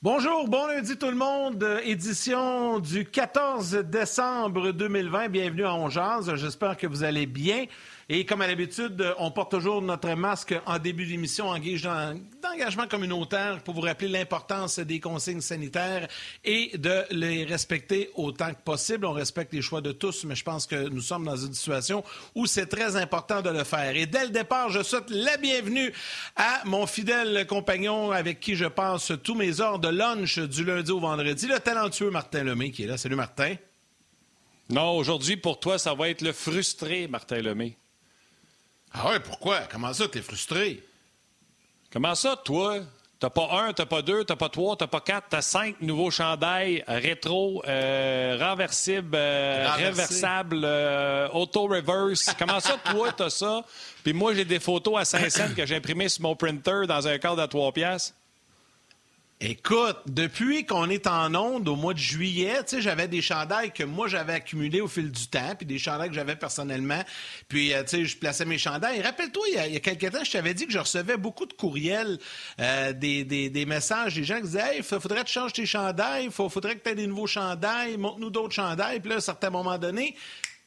Bonjour, bon lundi tout le monde. Édition du 14 décembre 2020. Bienvenue à Ongeance. J'espère que vous allez bien. Et comme à l'habitude, on porte toujours notre masque en début d'émission en guise d'engagement communautaire pour vous rappeler l'importance des consignes sanitaires et de les respecter autant que possible. On respecte les choix de tous, mais je pense que nous sommes dans une situation où c'est très important de le faire. Et dès le départ, je souhaite la bienvenue à mon fidèle compagnon avec qui je passe tous mes heures de lunch du lundi au vendredi, le talentueux Martin Lemay qui est là. Salut Martin. Non, aujourd'hui, pour toi, ça va être le frustré Martin Lemay. Ah ouais, pourquoi? Comment ça, t'es frustré? Comment ça, toi? T'as pas un, t'as pas deux, t'as pas trois, t'as pas quatre, t'as cinq nouveaux chandails rétro, euh, renversibles, euh, réversables, euh, auto-reverse. Comment ça, toi, t'as ça? Puis moi, j'ai des photos à 5 cents que j'ai imprimées sur mon printer dans un cadre à 3 piastres. Écoute, depuis qu'on est en onde au mois de juillet, tu sais, j'avais des chandails que moi j'avais accumulés au fil du temps, puis des chandails que j'avais personnellement. Puis, euh, tu sais, je plaçais mes chandails. Rappelle-toi, il, y a quelques temps, je t'avais dit que je recevais beaucoup de courriels, euh, des, messages des gens qui disaient Hey, faudrait que tu changes tes chandails, il faudrait que tu aies des nouveaux chandails, montre-nous d'autres chandails. Puis là, à un certain moment donné,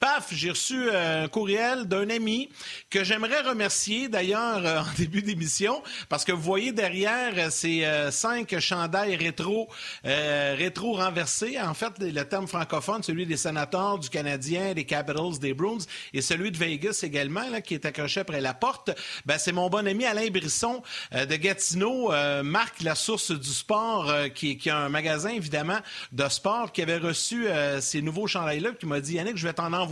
paf, j'ai reçu euh, un courriel d'un ami que j'aimerais remercier d'ailleurs euh, en début d'émission parce que vous voyez derrière euh, ces cinq chandails rétro rétro renversés. En fait, le terme francophone, celui des sénateurs, du Canadien, des Capitals, des Bruins et celui de Vegas également, là, qui est accroché après la porte. Ben, c'est mon bon ami Alain Brisson de Gatineau, marque La Source du Sport, qui, qui, a un magasin évidemment de sport, qui avait reçu ces nouveaux chandails-là, qui m'a dit Yannick, je vais t'en envoyer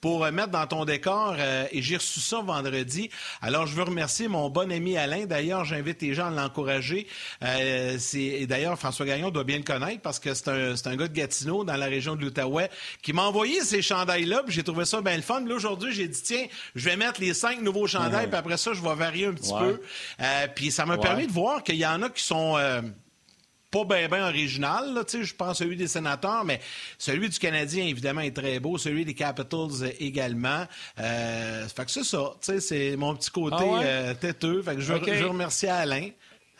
pour euh, mettre dans ton décor euh, et j'ai reçu ça vendredi. Alors, je veux remercier mon bon ami Alain. D'ailleurs, j'invite les gens à l'encourager. Euh, et d'ailleurs, François Gagnon doit bien le connaître parce que c'est un, un, gars de Gatineau dans la région de l'Outaouais qui m'a envoyé ces chandails-là. J'ai trouvé ça bien le fun. Là, aujourd'hui, j'ai dit, tiens, je vais mettre les cinq nouveaux chandails, puis après ça, je vais varier un petit peu. puis ça m'a permis de voir qu'il y en a qui sont pas bien ben original, là, je pense celui des sénateurs, mais celui du Canadien, évidemment, est très beau. Celui des Capitals également. Euh, fait que c'est ça. C'est mon petit côté ah euh, têteux. Fait que je, veux, remercier Alain.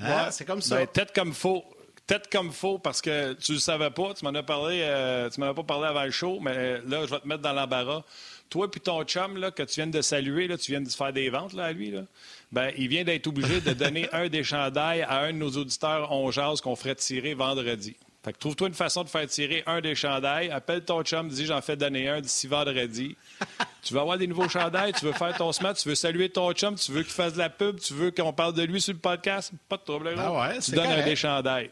Hein, c'est comme ça. Ben, tête comme faux. Tête comme faux, parce que tu le savais pas. Tu m'en as parlé, euh, tu m'en as pas parlé avant le show, mais là, je vais te mettre dans l'embarras. Toi puis ton chum, là, que tu viens de saluer, là, tu viens de faire des ventes là, à lui, là ben, il vient d'être obligé de donner un des chandails à un de nos auditeurs on jase qu'on ferait tirer vendredi. Fait que trouve-toi une façon de faire tirer un des chandails. Appelle ton chum, dis j'en fais donner un d'ici vendredi. tu veux avoir des nouveaux chandails, tu veux faire ton smat, tu veux saluer ton chum, tu veux qu'il fasse de la pub, tu veux qu'on parle de lui sur le podcast, pas de problème. Ah ouais, tu donnes un des chandails.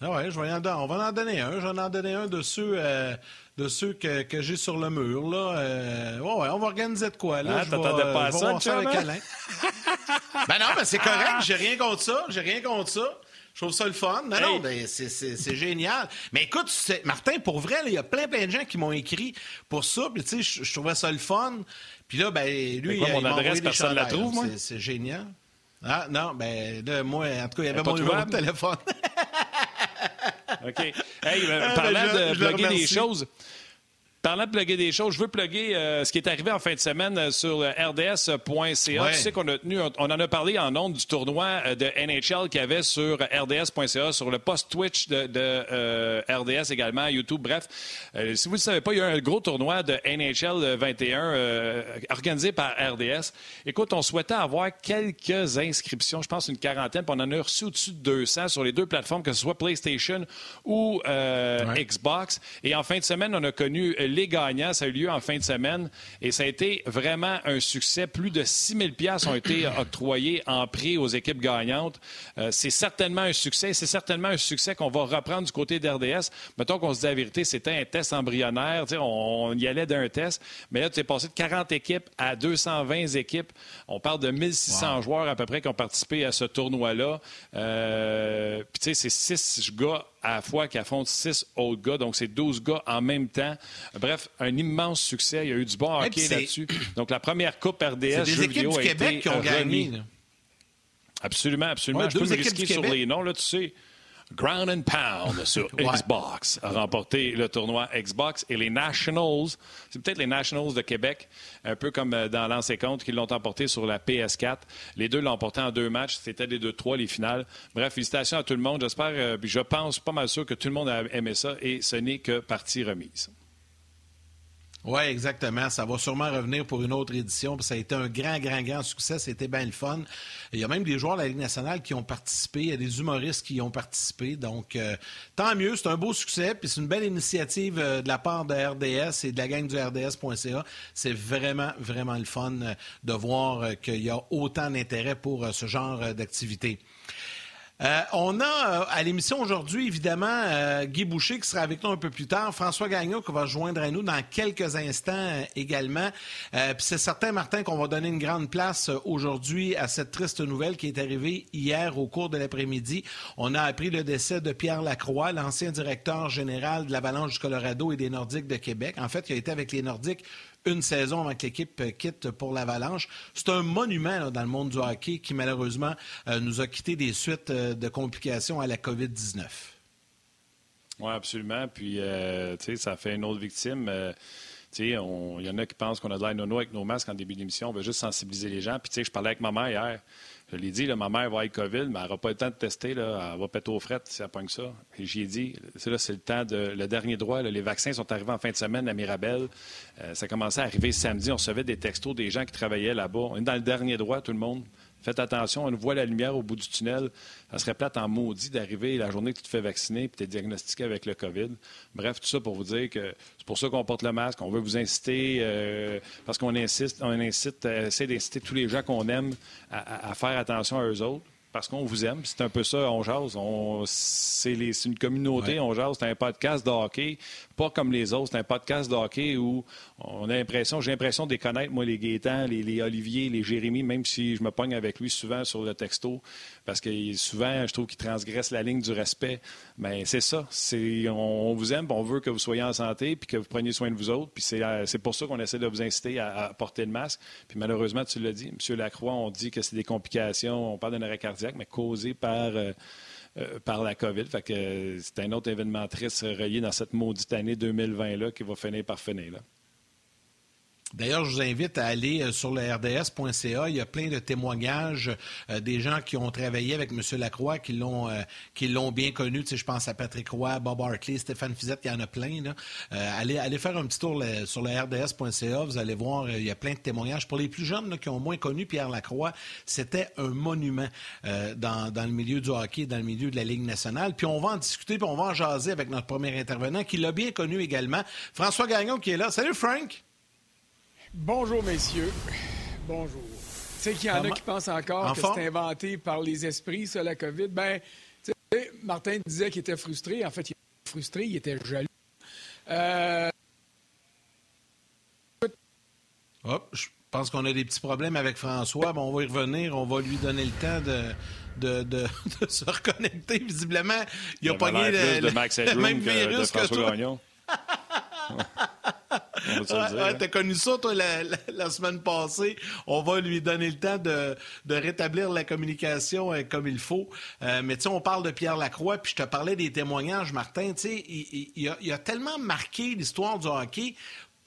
Ah ouais, je vais en, on va en donner un. Je vais en donner un de ceux. Euh, de ceux que, que j'ai sur le mur. Là. Euh, ouais, ouais, on va organiser de quoi. Là. Ah, t'attendais pas à ça, ça avec Alain. ben non, mais c'est correct. J'ai rien contre ça. J'ai rien contre ça. Je trouve ça le fun. Non, non, ben, c'est génial. Mais écoute, Martin, pour vrai, il y a plein, plein de gens qui m'ont écrit pour ça. Puis, tu sais, je trouvais ça le fun. Puis là, ben, lui, quoi, mon adresse, personne la trouve, moi? C'est génial. Ah, non, ben, là, moi, en tout cas, il y avait mon numéro de téléphone. OK. Hey, euh, ah, parlant de bloguer des choses, Parlant de plugger des choses, je veux plugger euh, ce qui est arrivé en fin de semaine euh, sur rds.ca. Tu sais qu'on a tenu, on, en a parlé en ondes du tournoi euh, de NHL qu'il y avait sur rds.ca, sur le post Twitch de, RDS également, YouTube. Bref, si vous ne le savez pas, il y a un gros tournoi de NHL 21 organisé par RDS. Écoute, on souhaitait avoir quelques inscriptions, je pense une quarantaine, puis on en a reçu au-dessus de 200 sur les deux plateformes, que ce soit PlayStation ou Xbox. Et en fin de semaine, on a connu les gagnants. Ça a eu lieu en fin de semaine et ça a été vraiment un succès. Plus de 6 000 ont été octroyés en prix aux équipes gagnantes. Euh, c'est certainement un succès. C'est certainement un succès qu'on va reprendre du côté d'RDS. Mettons qu'on se dit la vérité, c'était un test embryonnaire. On, y allait d'un test. Mais là, tu es passé de 40 équipes à 220 équipes. On parle de 1600 joueurs à peu près qui ont participé à ce tournoi-là. Euh, puis, tu sais, c'est six gars à la fois qui affrontent six autres gars. Donc, c'est 12 gars en même temps. Bref, un immense succès. Il y a eu du bon hockey là-dessus. Donc, la première Coupe RDS des équipes du Québec qui ont gagné. Absolument, absolument. Je peux me risquer sur les noms, là, tu sais. Ground and Pound sur Xbox a remporté le tournoi Xbox et les Nationals, c'est peut-être les Nationals de Québec, un peu comme euh, dans l'ancien compte, qui l'ont emporté sur la PS4. Les deux l'ont emporté en deux matchs. C'était les deux trois, les finales. Bref, félicitations à tout le monde. J'espère, euh, je pense pas mal sûr que tout le monde a aimé ça et ce n'est que partie remise. Oui, exactement. Ça va sûrement revenir pour une autre édition. Ça a été un grand, grand, grand succès. C'était bien le fun. Il y a même des joueurs de la Ligue nationale qui ont participé. Il y a des humoristes qui ont participé. Donc, euh, tant mieux. C'est un beau succès. Puis c'est une belle initiative euh, de la part de RDS et de la gang du RDS.ca. C'est vraiment, vraiment le fun euh, de voir qu'il y a autant d'intérêt pour ce genre d'activité. Euh, on a euh, à l'émission aujourd'hui, évidemment, euh, Guy Boucher qui sera avec nous un peu plus tard, François Gagnon qui va joindre à nous dans quelques instants également. Puis c'est certain, Martin, qu'on va donner une grande place aujourd'hui à cette triste nouvelle qui est arrivée hier au cours de l'après-midi. On a appris le décès de Pierre Lacroix, l'ancien directeur général de l'Avalanche du Colorado et des Nordiques de Québec. En fait, il a été avec les Nordiques une saison avant que l'équipe quitte pour l'Avalanche. C'est un monument dans le monde du hockey qui, malheureusement, euh, nous a quitté des suites euh, de complications à la COVID-19. Oui, absolument. Puis, euh, tu sais, ça fait une autre victime. il y en a qui pensent qu'on a de l'air nono avec nos masques en début d'émission. On veut juste sensibiliser les gens. Puis, tu sais, je parlais avec ma mère hier. Je l'ai dit, ma mère va avec COVID, mais elle n'aura pas le temps de tester. Elle va péter aux frettes si elle pogne ça. Et j'y ai dit, c'est le temps de le dernier droit. les vaccins sont arrivés en fin de semaine à Mirabel. Euh, ça commençait à arriver samedi. On recevait des textos des gens qui travaillaient là-bas. On est dans le dernier droit, tout le monde. Faites attention, on voit la lumière au bout du tunnel. Ça serait plate en maudit d'arriver la journée que tu te fais vacciner et tu es diagnostiqué avec le COVID. Bref, tout ça pour vous dire que c'est pour ça qu'on porte le masque. On veut vous inciter, euh, parce qu'on insiste, on incite, euh, essaie d'inciter tous les gens qu'on aime à, à faire attention à eux autres parce qu'on vous aime. C'est un peu ça, on jase. c'est, une communauté, on jase. C'est un podcast de hockey, pas comme les autres. C'est un podcast de hockey où on a l'impression, j'ai l'impression de les connaître, moi, les Gaétans, les, les Olivier, les Jérémy, même si je me pogne avec lui souvent sur le texto, parce que souvent, je trouve qu'il transgresse la ligne du respect. Mais c'est ça. On, vous aime, on veut que vous soyez en santé, puis que vous preniez soin de vous autres. Puis c'est, euh, pour ça qu'on essaie de vous inciter à, porter le masque. Puis malheureusement, tu l'as dit, M. Lacroix, on dit que c'est des complications, on parle d'un arrêt cardiaque, mais causé par... Euh, euh, par la COVID. Fait que c'est un autre événement triste relié dans cette maudite année 2020-là qui va finir par finir. Là. D'ailleurs, je vous invite à aller euh, sur le rds.ca. Il y a plein de témoignages euh, des gens qui ont travaillé avec M. Lacroix, qui l'ont euh, bien connu. Tu je pense à Patrick Roy, Bob Hartley, Stéphane Fizette, il y en a plein. Là. allez, allez faire un petit tour sur le rds.ca. Vous allez voir, il y a plein de témoignages. Pour les plus jeunes qui ont moins connu Pierre Lacroix, c'était un monument dans, dans le milieu du hockey, dans le milieu de la Ligue nationale. Puis on va en discuter, puis on va en jaser avec notre premier intervenant, qui l'a bien connu également, François Gagnon, qui est là. Salut, Frank! Bonjour, messieurs. Bonjour. Tu sais qu'il y en a qui pensent encore que c'est inventé par les esprits, ça, la COVID. Ben, tu sais, Martin disait qu'il était frustré. En fait, il était frustré, il était jaloux. Euh... Hop, je pense qu'on a des petits problèmes avec François. Bon, on va y revenir. On va lui donner le temps de, de, de, se reconnecter. Visiblement, il a pogné le, le, même virus que, que toi. Ouais, T'as connu ça, toi, la, semaine passée. On va lui donner le temps de, rétablir la communication euh, comme il faut. Euh, mais tu sais, on parle de Pierre Lacroix, puis je te parlais des témoignages, Martin. Tu sais, il, il, a, tellement marqué l'histoire du hockey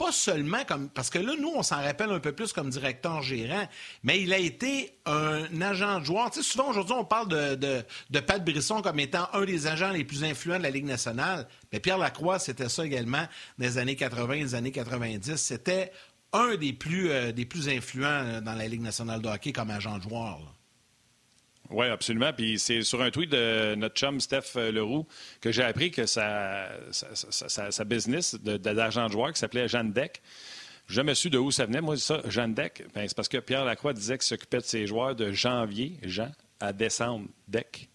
pas seulement comme. Parce que là, nous, on s'en rappelle un peu plus comme directeur gérant, mais il a été un agent de joueur. Tu sais, souvent, aujourd'hui, on parle de, Pat Brisson comme étant un des agents les plus influents de la Ligue nationale. Mais Pierre Lacroix, c'était ça également les années 80, les années 90. C'était un des plus, euh, des influents euh, dans la Ligue nationale de hockey comme agent de joueur. Oui, absolument. Puis c'est sur un tweet de notre chum Steph Leroux que j'ai appris que sa, sa, business d'argent de, joueur qui s'appelait Jeanne Deck. Je jamais su de où ça venait. Moi, ça, Jeanne Deck, ben, c'est parce que Pierre Lacroix disait qu'il s'occupait de ses joueurs de janvier, Jean, à décembre, Deck.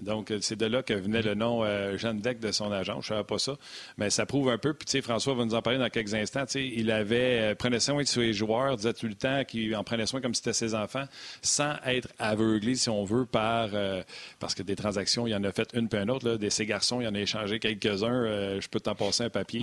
Donc, euh, c'est de là que venait le nom euh, Jeanne Deck de son agent. Je ne savais pas ça. Mais ça prouve un peu. Puis, tu sais, François va nous en parler dans quelques instants. Tu sais, il avait, euh, prenait soin de ses joueurs, disait tout le temps qu'il en prenait soin comme si c'était ses enfants, sans être aveuglé, si on veut, par. parce que des transactions, il en a fait une puis une autre. Là. Des ses garçons, il en a échangé quelques-uns. je peux t'en passer un papier.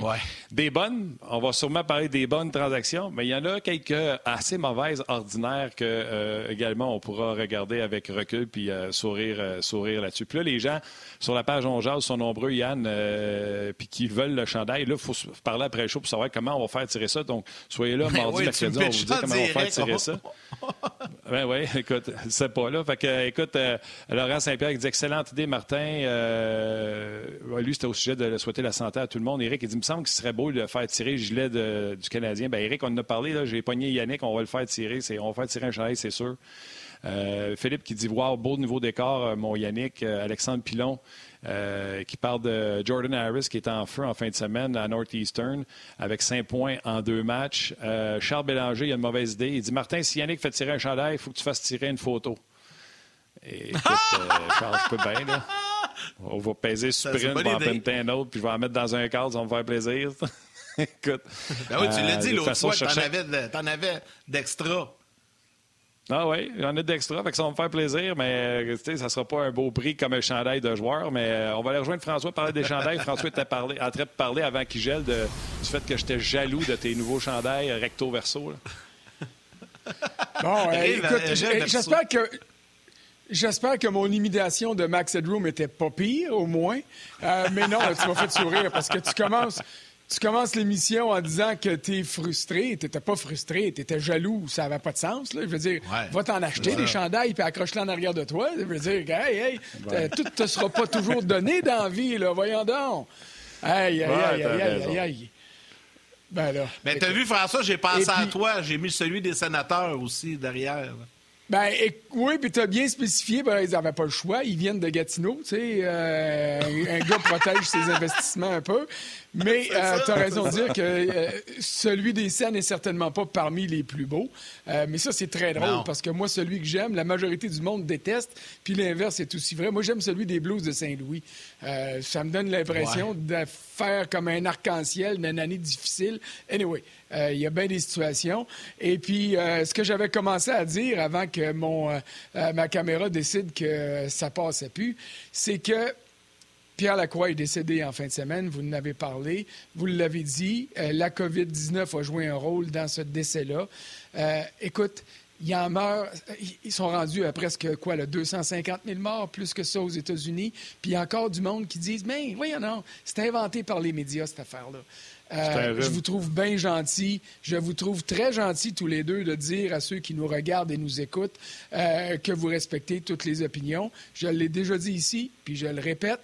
Des bonnes, on va sûrement parler des bonnes transactions, mais il y en a quelques assez mauvaises, ordinaires, que également on pourra regarder avec recul puis sourire, sourire là-dessus. Puis là, les gens sur la page On sont nombreux, Yann, euh, puis qui veulent le chandail. Là, il faut parler après le show pour savoir comment on va faire tirer ça. Donc, soyez là mardi, oui, mercredi, on va vous dire comment on va faire tirer ça. Ben oui, écoute, c'est pas là. Fait que, écoute, euh, Laurent Saint-Pierre dit excellente idée, Martin. Euh, lui, c'était au sujet de souhaiter la santé à tout le monde. Eric, il dit, il me semble qu'il serait beau de faire tirer le gilet du Canadien. Ben, Eric, on en a parlé, là, j'ai pogné Yannick, on va le faire tirer. On va faire tirer un chandail, c'est sûr. Euh, Philippe qui dit Wow, beau niveau d'écart, euh, mon Yannick. Euh, Alexandre Pilon qui parle de Jordan Harris qui est en feu en fin de semaine à Northeastern avec cinq points en deux matchs. Charles Bélanger, il a une mauvaise idée. Il dit Martin, si Yannick fait tirer un chandail, il faut que tu fasses tirer une photo. Et, écoute, Charles, je peux bien, là. On va peser sprint, on va en un autre, puis je vais en mettre dans un cadre, ça va me faire plaisir. écoute. Ben oui, tu l'as dit l'autre fois, tu en avais d'extra. Ah oui, j'en ai d'extra, fait que ça va me faire plaisir, mais ça ne sera pas un beau prix comme un chandail de joueur. Mais euh, on va aller rejoindre François parler des chandails. François était parlé, en train de parler avant qu'il gèle de, du fait que j'étais jaloux de tes nouveaux chandails recto-verso. Bon, écoute, j'espère que. J'espère que mon imitation de Max Headroom était pas pire, au moins. Euh, mais non, tu m'as fait sourire parce que tu commences, tu commences l'émission en disant que tu es frustré. Tu n'étais pas frustré, tu étais jaloux. Ça n'avait pas de sens. Là. Je veux dire, va t'en acheter des chandails et accroche-les en arrière de toi. Je veux dire, hey, hey, tout ne te sera pas toujours donné d'envie. Là. Voyons donc. Aïe, aïe, aïe, aïe, aïe, aïe. Ben là. Mais t'as vu, François, j'ai pensé à toi. J'ai mis celui des sénateurs aussi derrière. Ben, oui, puis tu as bien spécifié, ben, ils n'avaient pas le choix. Ils viennent de Gatineau, tu sais. Euh, un gars protège ses investissements un peu. Mais euh, tu as raison de dire que euh, celui des scènes n'est certainement pas parmi les plus beaux. mais ça, c'est très drôle parce que moi, celui que j'aime, la majorité du monde déteste. Puis l'inverse est aussi vrai. Moi, j'aime celui des Blues de Saint-Louis. ça me donne l'impression de faire comme un arc-en-ciel d'une année difficile. Anyway, euh, il y a bien des situations. Et puis, euh, ce que j'avais commencé à dire avant que mon, euh, ma caméra décide que ça passait plus, c'est que Pierre Lacroix est décédé en fin de semaine, vous en avez parlé, vous l'avez dit, la COVID-19 a joué un rôle dans ce décès-là. écoute, il en meurt, ils sont rendus à presque quoi, là, 250 000 morts, plus que ça aux États-Unis. Puis il y a encore du monde qui disent, mais voyons non, c'est inventé par les médias, cette affaire-là. Euh, je vous trouve bien gentil. Je vous trouve très gentil tous les deux de dire à ceux qui nous regardent et nous écoutent euh, que vous respectez toutes les opinions. Je l'ai déjà dit ici, puis je le répète.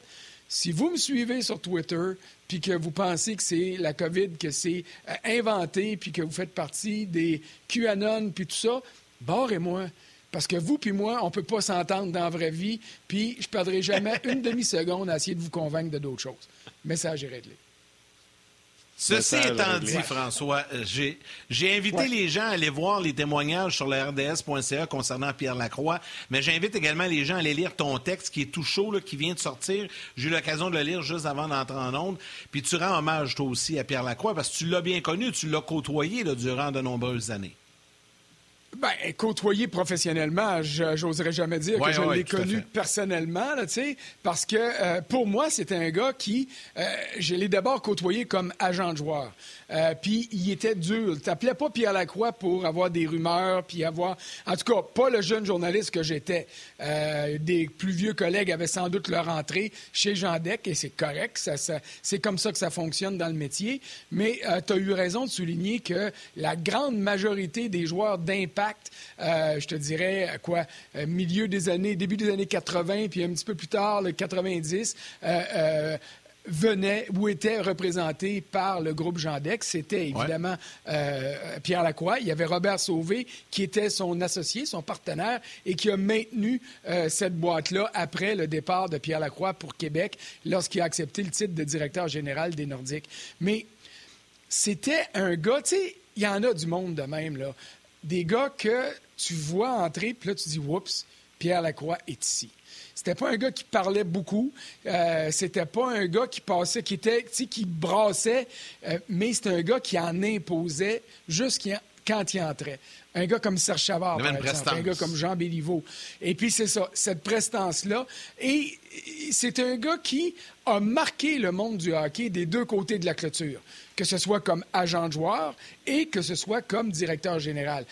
Si vous me suivez sur Twitter, puis que vous pensez que c'est la COVID, que c'est euh, inventé, puis que vous faites partie des QAnon, puis tout ça, barrez-moi. Parce que vous puis moi, on ne peut pas s'entendre dans la vraie vie, puis je ne perdrai jamais une demi-seconde à essayer de vous convaincre de d'autres choses. Message est réglé. Ceci étant dit, François, euh, j'ai invité les gens à aller voir les témoignages sur le RDS.ca concernant Pierre Lacroix, mais j'invite également les gens à aller lire ton texte qui est tout chaud, là, qui vient de sortir. J'ai eu l'occasion de le lire juste avant d'entrer en onde. Puis tu rends hommage, toi aussi, à Pierre Lacroix, parce que tu l'as bien connu, tu l'as côtoyé durant de nombreuses années. Ben, côtoyer professionnellement, j'oserais jamais dire que je l'ai connu personnellement, là, parce que euh, pour moi, c'était un gars qui, euh, je l'ai d'abord côtoyé comme agent de joueur. Euh, puis il était dur. T'appelais pas Pierre Lacroix pour avoir des rumeurs, puis avoir... En tout cas, pas le jeune journaliste que j'étais. des plus vieux collègues avaient sans doute leur entrée chez Jean Deck, et c'est correct. Ça, c'est comme ça que ça fonctionne dans le métier. Mais tu as eu raison de souligner que la grande majorité des joueurs d'impact euh, je te dirais, quoi, euh, milieu des années, début des années 80, puis un petit peu plus tard, le 90, venait ou était représenté par le groupe Gendex. C'était évidemment euh, Pierre Lacroix. Il y avait Robert Sauvé qui était son associé, son partenaire et qui a maintenu euh, cette boîte-là après le départ de Pierre Lacroix pour Québec lorsqu'il a accepté le titre de directeur général des Nordiques. Mais c'était un gars, tu sais, il y en a du monde de même, là. Des gars que tu vois entrer, puis là, tu dis, oups, Pierre Lacroix est ici. C'était pas un gars qui parlait beaucoup. Euh, c'était pas un gars qui passait, qui était, qui brassait, euh, mais c'était un gars qui en imposait juste quand il entrait. Un gars comme Serge Chavard, par exemple, un gars comme Jean Béliveau. Et puis, c'est ça, cette prestance-là. Et c'est un gars qui a marqué le monde du hockey des deux côtés de la clôture, que ce soit comme agent de joueur et que ce soit comme directeur général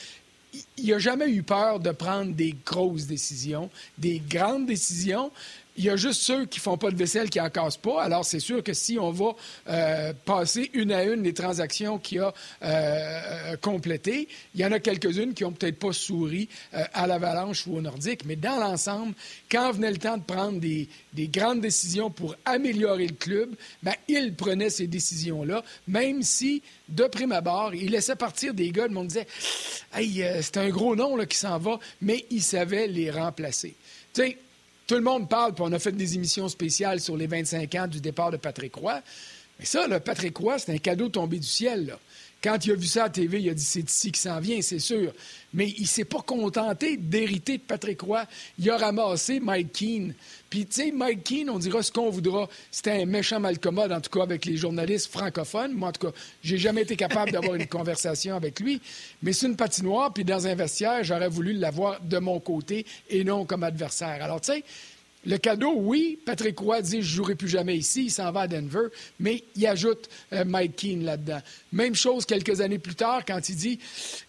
il n'a jamais eu peur de prendre des grosses décisions, des grandes décisions. Il y a juste ceux qui font pas de vaisselle qui en cassent pas. Alors, c'est sûr que si on va euh, passer une à une les transactions qu'il a euh, complétées, il y en a quelques-unes qui ont peut-être pas souri euh, à l'Avalanche ou au Nordique. Mais dans l'ensemble, quand venait le temps de prendre des, grandes décisions pour améliorer le club, ben, il prenait ces décisions-là, même si, de prime abord, il laissait partir des gars. Le monde disait Hey, c'est un gros nom là, qui s'en va, mais il savait les remplacer. Tu tout le monde parle, puis on a fait des émissions spéciales sur les 25 ans du départ de Patrick Roy. Mais ça, le Patrick Roy, c'est un cadeau tombé du ciel. Quand il a vu ça à TV, il a dit c'est ici qu'il s'en vient, c'est sûr. Mais il s'est pas contenté d'hériter de Patrick Roy. Il a ramassé Mike Keane. Puis, tu sais, Mike Keane, on dira ce qu'on voudra. C'était un méchant malcommode, en tout cas, avec les journalistes francophones. Moi, en tout cas, j'ai jamais été capable d'avoir une conversation avec lui. Mais c'est une patinoire, puis dans un vestiaire, j'aurais voulu l'avoir de mon côté et non comme adversaire. Alors, tu sais, le cadeau, oui, Patrick Roy dit je jouerai plus jamais ici, il s'en va à Denver, mais il ajoute euh, Mike Keane là-dedans. Même chose quelques années plus tard quand il dit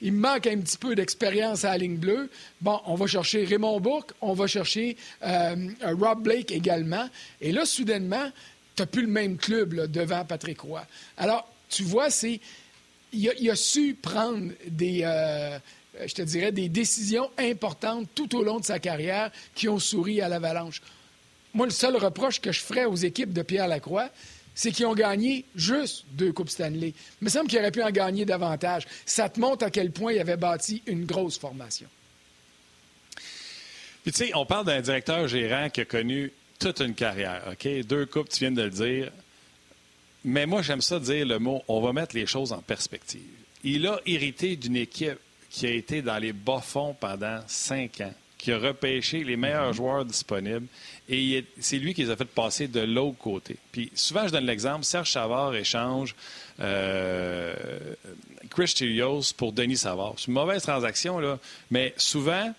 il manque un petit peu d'expérience à la ligne bleue. Bon, on va chercher Raymond Bourque, on va chercher euh, Rob Blake également. Et là, soudainement, tu n'as plus le même club devant Patrick Roy. Alors, tu vois, c'est il a, su prendre des, euh, je te dirais, des décisions importantes tout au long de sa carrière qui ont souri à l'avalanche. Moi, le seul reproche que je ferais aux équipes de Pierre Lacroix, c'est qu'ils ont gagné juste deux Coupes Stanley. Il me semble qu'ils auraient pu en gagner davantage. Ça te montre à quel point il avait bâti une grosse formation. Puis, tu sais, on parle d'un directeur gérant qui a connu toute une carrière, OK? Deux coupes, tu viens de le dire. Mais moi, j'aime ça dire le mot on va mettre les choses en perspective. Il a hérité d'une équipe qui a été dans les bas-fonds pendant cinq ans, qui a repêché les meilleurs mhm. joueurs disponibles. Et c'est lui qui les a fait passer de l'autre côté. Puis souvent, je donne l'exemple, Serge Savard échange euh, Chris Chilios pour Denis Savard. C'est une mauvaise transaction, là, mais souvent,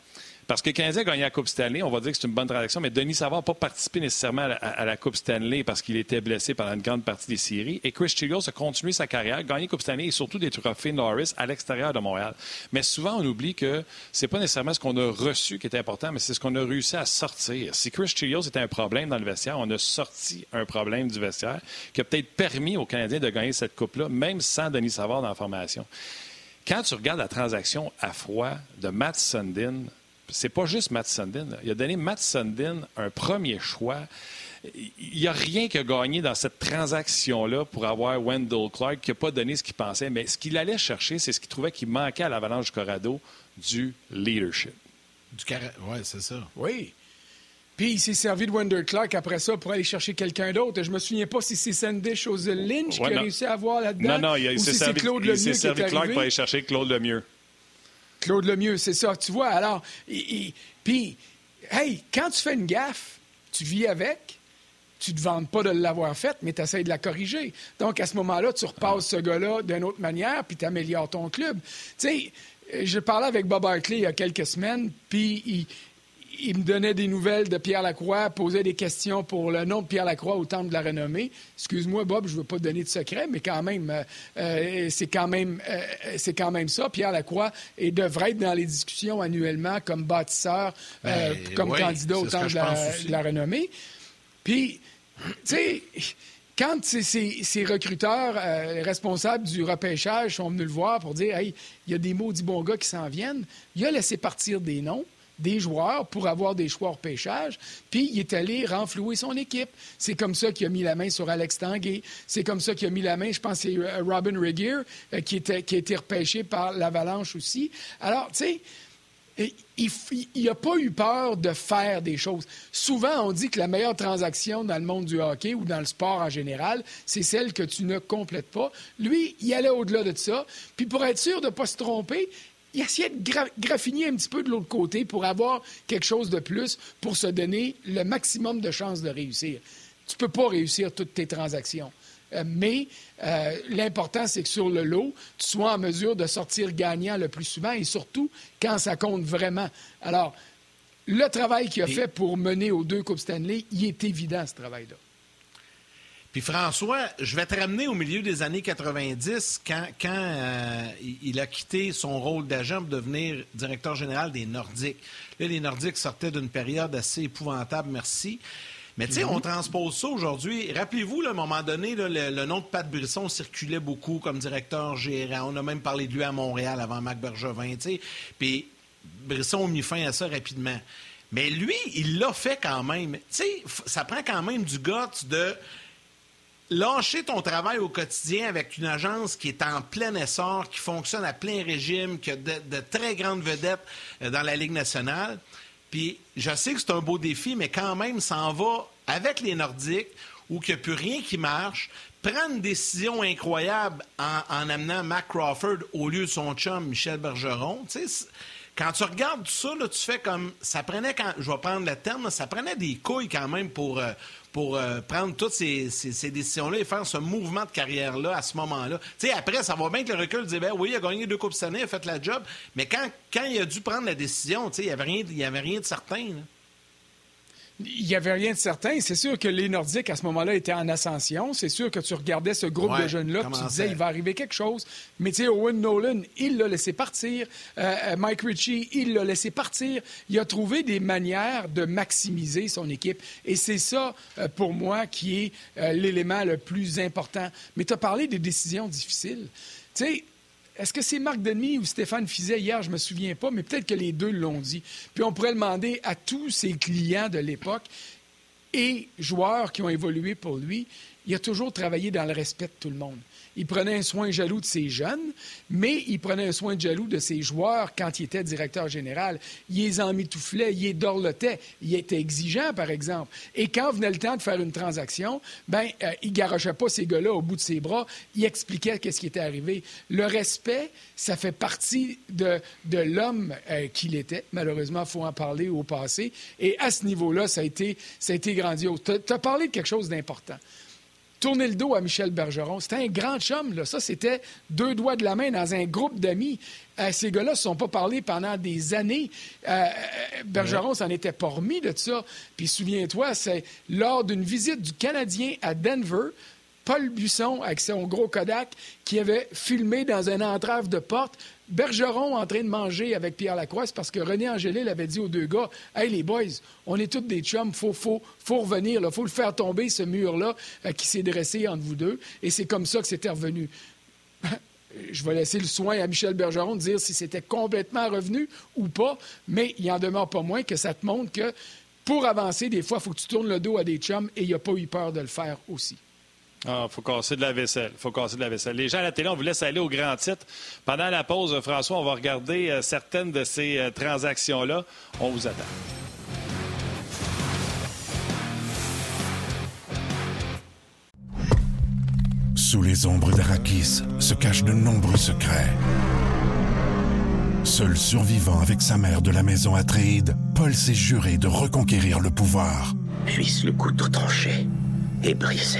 parce que Canadien a gagné la Coupe Stanley, on va dire que c'est une bonne transaction, mais Denis Savard n'a pas participé nécessairement à la, Coupe Stanley parce qu'il était blessé pendant une grande partie des séries. Et Chris Chilios a continué sa carrière, gagné Coupe Stanley et surtout des trophées Norris à l'extérieur de Montréal. Mais souvent, on oublie que c'est pas nécessairement ce qu'on a reçu qui était important, mais c'est ce qu'on a réussi à sortir. Si Chris Chilios était un problème dans le vestiaire, on a sorti un problème du vestiaire qui a peut-être permis aux Canadiens de gagner cette Coupe-là, même sans Denis Savard dans la formation. Quand tu regardes la transaction à froid de Matt Sundin c'est pas juste Matt Sundin. Il a donné Matt Sundin un premier choix. Il n'y a rien qui a gagné dans cette transaction-là pour avoir Wendell Clark qui n'a pas donné ce qu'il pensait. Mais ce qu'il allait chercher, c'est ce qu'il trouvait qu'il manquait à l'Avalanche du Corrado, du leadership. Du Oui, c'est ça. Oui. Puis il s'est servi de Wendell Clark après ça pour aller chercher quelqu'un d'autre. Je me souviens pas si c'est Sandy Chose Lynch qui a réussi à avoir là-dedans. Non, non, il s'est servi, Claude il s'est servi Clark pour aller chercher Claude Lemieux. Claude Lemieux, c'est ça, tu vois. Alors, puis, hey, quand tu fais une gaffe, tu vis avec, tu ne te vantes pas de l'avoir faite, mais tu essaies de la corriger. Donc, à ce moment-là, tu repasses ce gars-là d'une autre manière, puis tu améliores ton club. Tu sais, je parlais avec Bob Hartley il y a quelques semaines, puis il, il me donnait des nouvelles de Pierre Lacroix, posait des questions pour le nom de Pierre Lacroix au Temple de la Renommée. Excuse-moi, Bob, je ne veux pas te donner de secret, mais quand même, euh, euh, c'est quand même, euh, c'est quand même ça. Pierre Lacroix et devrait être dans les discussions annuellement comme bâtisseur, ben, comme candidat au Temple de la, Renommée. Puis, tu sais. Quand ces, recruteurs responsables du repêchage sont venus le voir pour dire Hey, il y a des maudits bons gars qui s'en viennent, il a laissé partir des noms des joueurs pour avoir des choix au pêchage, puis il est allé renflouer son équipe. C'est comme ça qu'il a mis la main sur Alex Tanguay. C'est comme ça qu'il a mis la main, je pense, c'est euh, Robin Regier, euh, qui, était, qui a été repêché par l'Avalanche aussi. Alors, tu sais, il n'a pas eu peur de faire des choses. Souvent, on dit que la meilleure transaction dans le monde du hockey ou dans le sport en général, c'est celle que tu ne complètes pas. Lui, il allait au-delà de ça. Puis pour être sûr de ne pas se tromper, il essayait de graffiner un petit peu de l'autre côté pour avoir quelque chose de plus pour se donner le maximum de chances de réussir. Tu ne peux pas réussir toutes tes transactions. Euh, mais euh, l'important, c'est que sur le lot, tu sois en mesure de sortir gagnant le plus souvent et surtout quand ça compte vraiment. Alors, le travail qu'il a fait pour mener aux deux Coupes Stanley, il est évident, ce travail-là. Puis François, je vais te ramener au milieu des années 90, quand, quand euh, il a quitté son rôle d'agent pour devenir directeur général des Nordiques. Là, les Nordiques sortaient d'une période assez épouvantable, merci. Mais tu sais, on mhm. transpose ça aujourd'hui. Rappelez-vous, à un moment donné, le, nom de Pat Brisson circulait beaucoup comme directeur gérant. On a même parlé de lui à Montréal avant Mac Bergevin, tu sais. Puis Brisson a mis fin à ça rapidement. Mais lui, il l'a fait quand même. Tu sais, ça prend quand même du guts de lâcher ton travail au quotidien avec une agence qui est en plein essor, qui fonctionne à plein régime, qui a de, très grandes vedettes euh, dans la Ligue nationale. Puis je sais que c'est un beau défi, mais quand même, ça en va avec les Nordiques où il n'y a plus rien qui marche. Prendre une décision incroyable en, amenant Mac Crawford au lieu de son chum Michel Bergeron. quand tu regardes tout ça, tu fais comme. Ça prenait, quand, je vais prendre le terme, ça prenait des couilles quand même pour, euh, pour euh, prendre toutes ces, décisions-là et faire ce mouvement de carrière-là à ce moment-là. Tu après, ça va bien que le recul dise, ben oui, il a gagné deux Coupes cette année, il a fait la job, mais quand, quand il a dû prendre la décision, tu sais, il n'y avait rien de certain. Il n'y avait rien de certain. C'est sûr que les Nordiques, à ce moment-là, étaient en ascension. C'est sûr que tu regardais ce groupe de jeunes-là, tu disais, il va arriver quelque chose. Mais tu sais, Owen Nolan, il l'a laissé partir. Euh, euh, Mike Ritchie, il l'a laissé partir. Il a trouvé des manières de maximiser son équipe. Et c'est ça, euh, pour moi, qui est l'élément le plus important. Mais tu as parlé des décisions difficiles. Tu sais, est-ce que c'est Marc Denis ou Stéphane Fizet hier? Je me souviens pas, mais peut-être que les deux l'ont dit. Puis on pourrait demander à tous ses clients de l'époque et joueurs qui ont évolué pour lui. Il a toujours travaillé dans le respect de tout le monde il prenait un soin jaloux de ses jeunes, mais il prenait un soin jaloux de ses joueurs quand il était directeur général. Il les emmitouflait, il les dorlotait, il était exigeant, par exemple. Et quand venait le temps de faire une transaction, ben, euh, il garochait pas ces gars-là au bout de ses bras, il expliquait qu'est-ce qui était arrivé. Le respect, ça fait partie de, de l'homme euh, qu'il était. Malheureusement, il faut en parler au passé. Et à ce niveau-là, ça a été, ça a été grandiose. Tu as parlé de quelque chose d'important tourner le dos à Michel Bergeron. C'était un grand chum, là. Ça, c'était deux doigts de la main dans un groupe d'amis. Euh, ces gars-là ne se sont pas parlé pendant des années. Euh, euh, Bergeron s'en était pas remis de ça. Puis souviens-toi, c'est lors d'une visite du Canadien à Denver, Paul Buisson, avec son gros Kodak, qui avait filmé dans un entrave de porte Bergeron en train de manger avec Pierre Lacroix, parce que René Angélil avait dit aux deux gars Hey, les boys, on est tous des chums, faut, faut, faut revenir, il faut le faire tomber, ce mur-là euh, qui s'est dressé entre vous deux. Et c'est comme ça que c'était revenu. Je vais laisser le soin à Michel Bergeron de dire si c'était complètement revenu ou pas, mais il en demeure pas moins que ça te montre que pour avancer, des fois, il faut que tu tournes le dos à des chums et il n'a pas eu peur de le faire aussi. Ah, faut casser de la vaisselle. faut casser de la vaisselle. Les gens à la télé, on vous laisse aller au grand titre. Pendant la pause, François, on va regarder euh, certaines de ces euh, transactions-là. On vous attend. Sous les ombres d'Arakis se cachent de nombreux secrets. Seul survivant avec sa mère de la maison Atréide, Paul s'est juré de reconquérir le pouvoir. Puisse le couteau tranché et brisé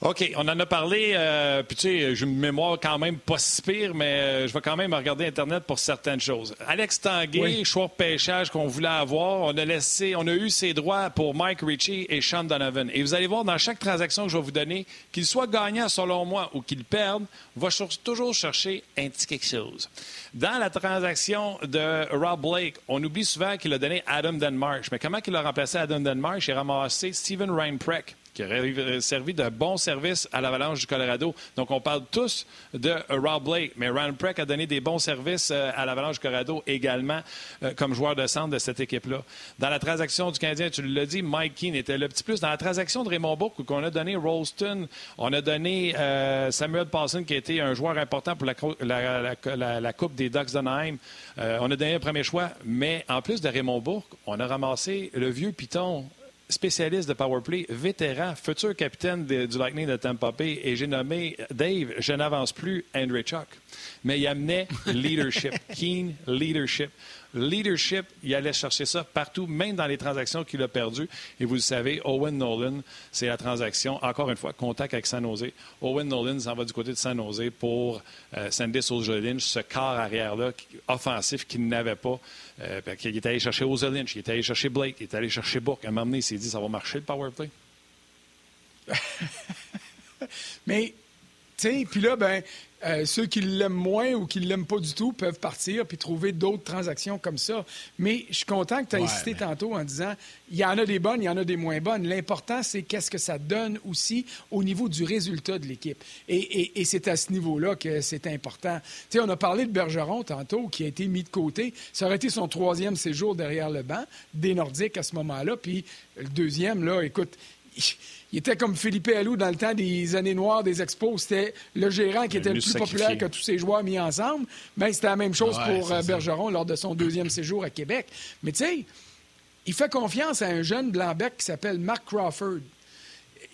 OK, on en a parlé, euh, puis tu sais, j'ai une mémoire quand même pas si pire, mais euh, je vais quand même regarder Internet pour certaines choses. Alex Tanguay, choix de pêchage qu'on voulait avoir, on a laissé, on a eu ses droits pour Mike Ritchie et Sean Donovan. Et vous allez voir, dans chaque transaction que je vais vous donner, qu'il soit gagnant selon moi ou qu'il perde, va toujours chercher un petit quelque chose. Dans la transaction de Rob Blake, on oublie souvent qu'il a donné Adam Denmarsh. Mais comment il a remplacé Adam Denmarsh? Il a ramassé Steven Reinprecht qui aurait servi de bon service à l'Avalanche du Colorado. Donc, on parle tous de Rob Blake, mais Ryan Preck a donné des bons services euh, à l'Avalanche du Colorado également euh, comme joueur de centre de cette équipe-là. Dans la transaction du Canadien, tu l'as dit, Mike Keane était le petit plus. Dans la transaction de Raymond Bourque, qu'on a donné Rolston, on a donné euh, Samuel Paulson, qui a été un joueur important pour la, Coupe des Ducks d'Anaheim. on a donné un premier choix, mais en plus de Raymond Bourque, on a ramassé le vieux Piton spécialiste de powerplay, vétéran, futur capitaine du Lightning de Tampa Bay, et j'ai nommé Dave, je n'avance plus, Andrew Chuck. Mais il amenait leadership, keen leadership. Leadership, il allait chercher ça partout, même dans les transactions qu'il a perdues. Et vous le savez, Owen Nolan, c'est la transaction, encore une fois, contact avec San Jose. Owen Nolan s'en va du côté de San Jose pour euh, Sandy Lynch, ce quart arrière-là offensif qu'il n'avait pas. Euh, il est allé chercher Lynch, il est allé chercher Blake, il est allé chercher Book. À un moment donné, il s'est dit, ça va marcher le power play? Mais, puis là, ben, euh, ceux qui l'aiment moins ou qui ne l'aiment pas du tout peuvent partir puis trouver d'autres transactions comme ça. Mais je suis content que tu aies insisté tantôt en disant il y en a des bonnes, il y en a des moins bonnes. L'important, c'est qu'est-ce que ça donne aussi au niveau du résultat de l'équipe. Et, c'est à ce niveau-là que c'est important. Tu sais, on a parlé de Bergeron tantôt qui a été mis de côté. Ça aurait été son troisième séjour derrière le banc des Nordiques à ce moment-là. Puis le deuxième, là, écoute, il était comme Philippe Allou dans le temps des années noires des expos. C'était le gérant qui était le plus populaire que tous ces joueurs mis ensemble. Ben, c'était la même chose pour euh, Bergeron lors de son deuxième séjour à Québec. Mais tu sais, il fait confiance à un jeune blanc-bec qui s'appelle Mark Crawford.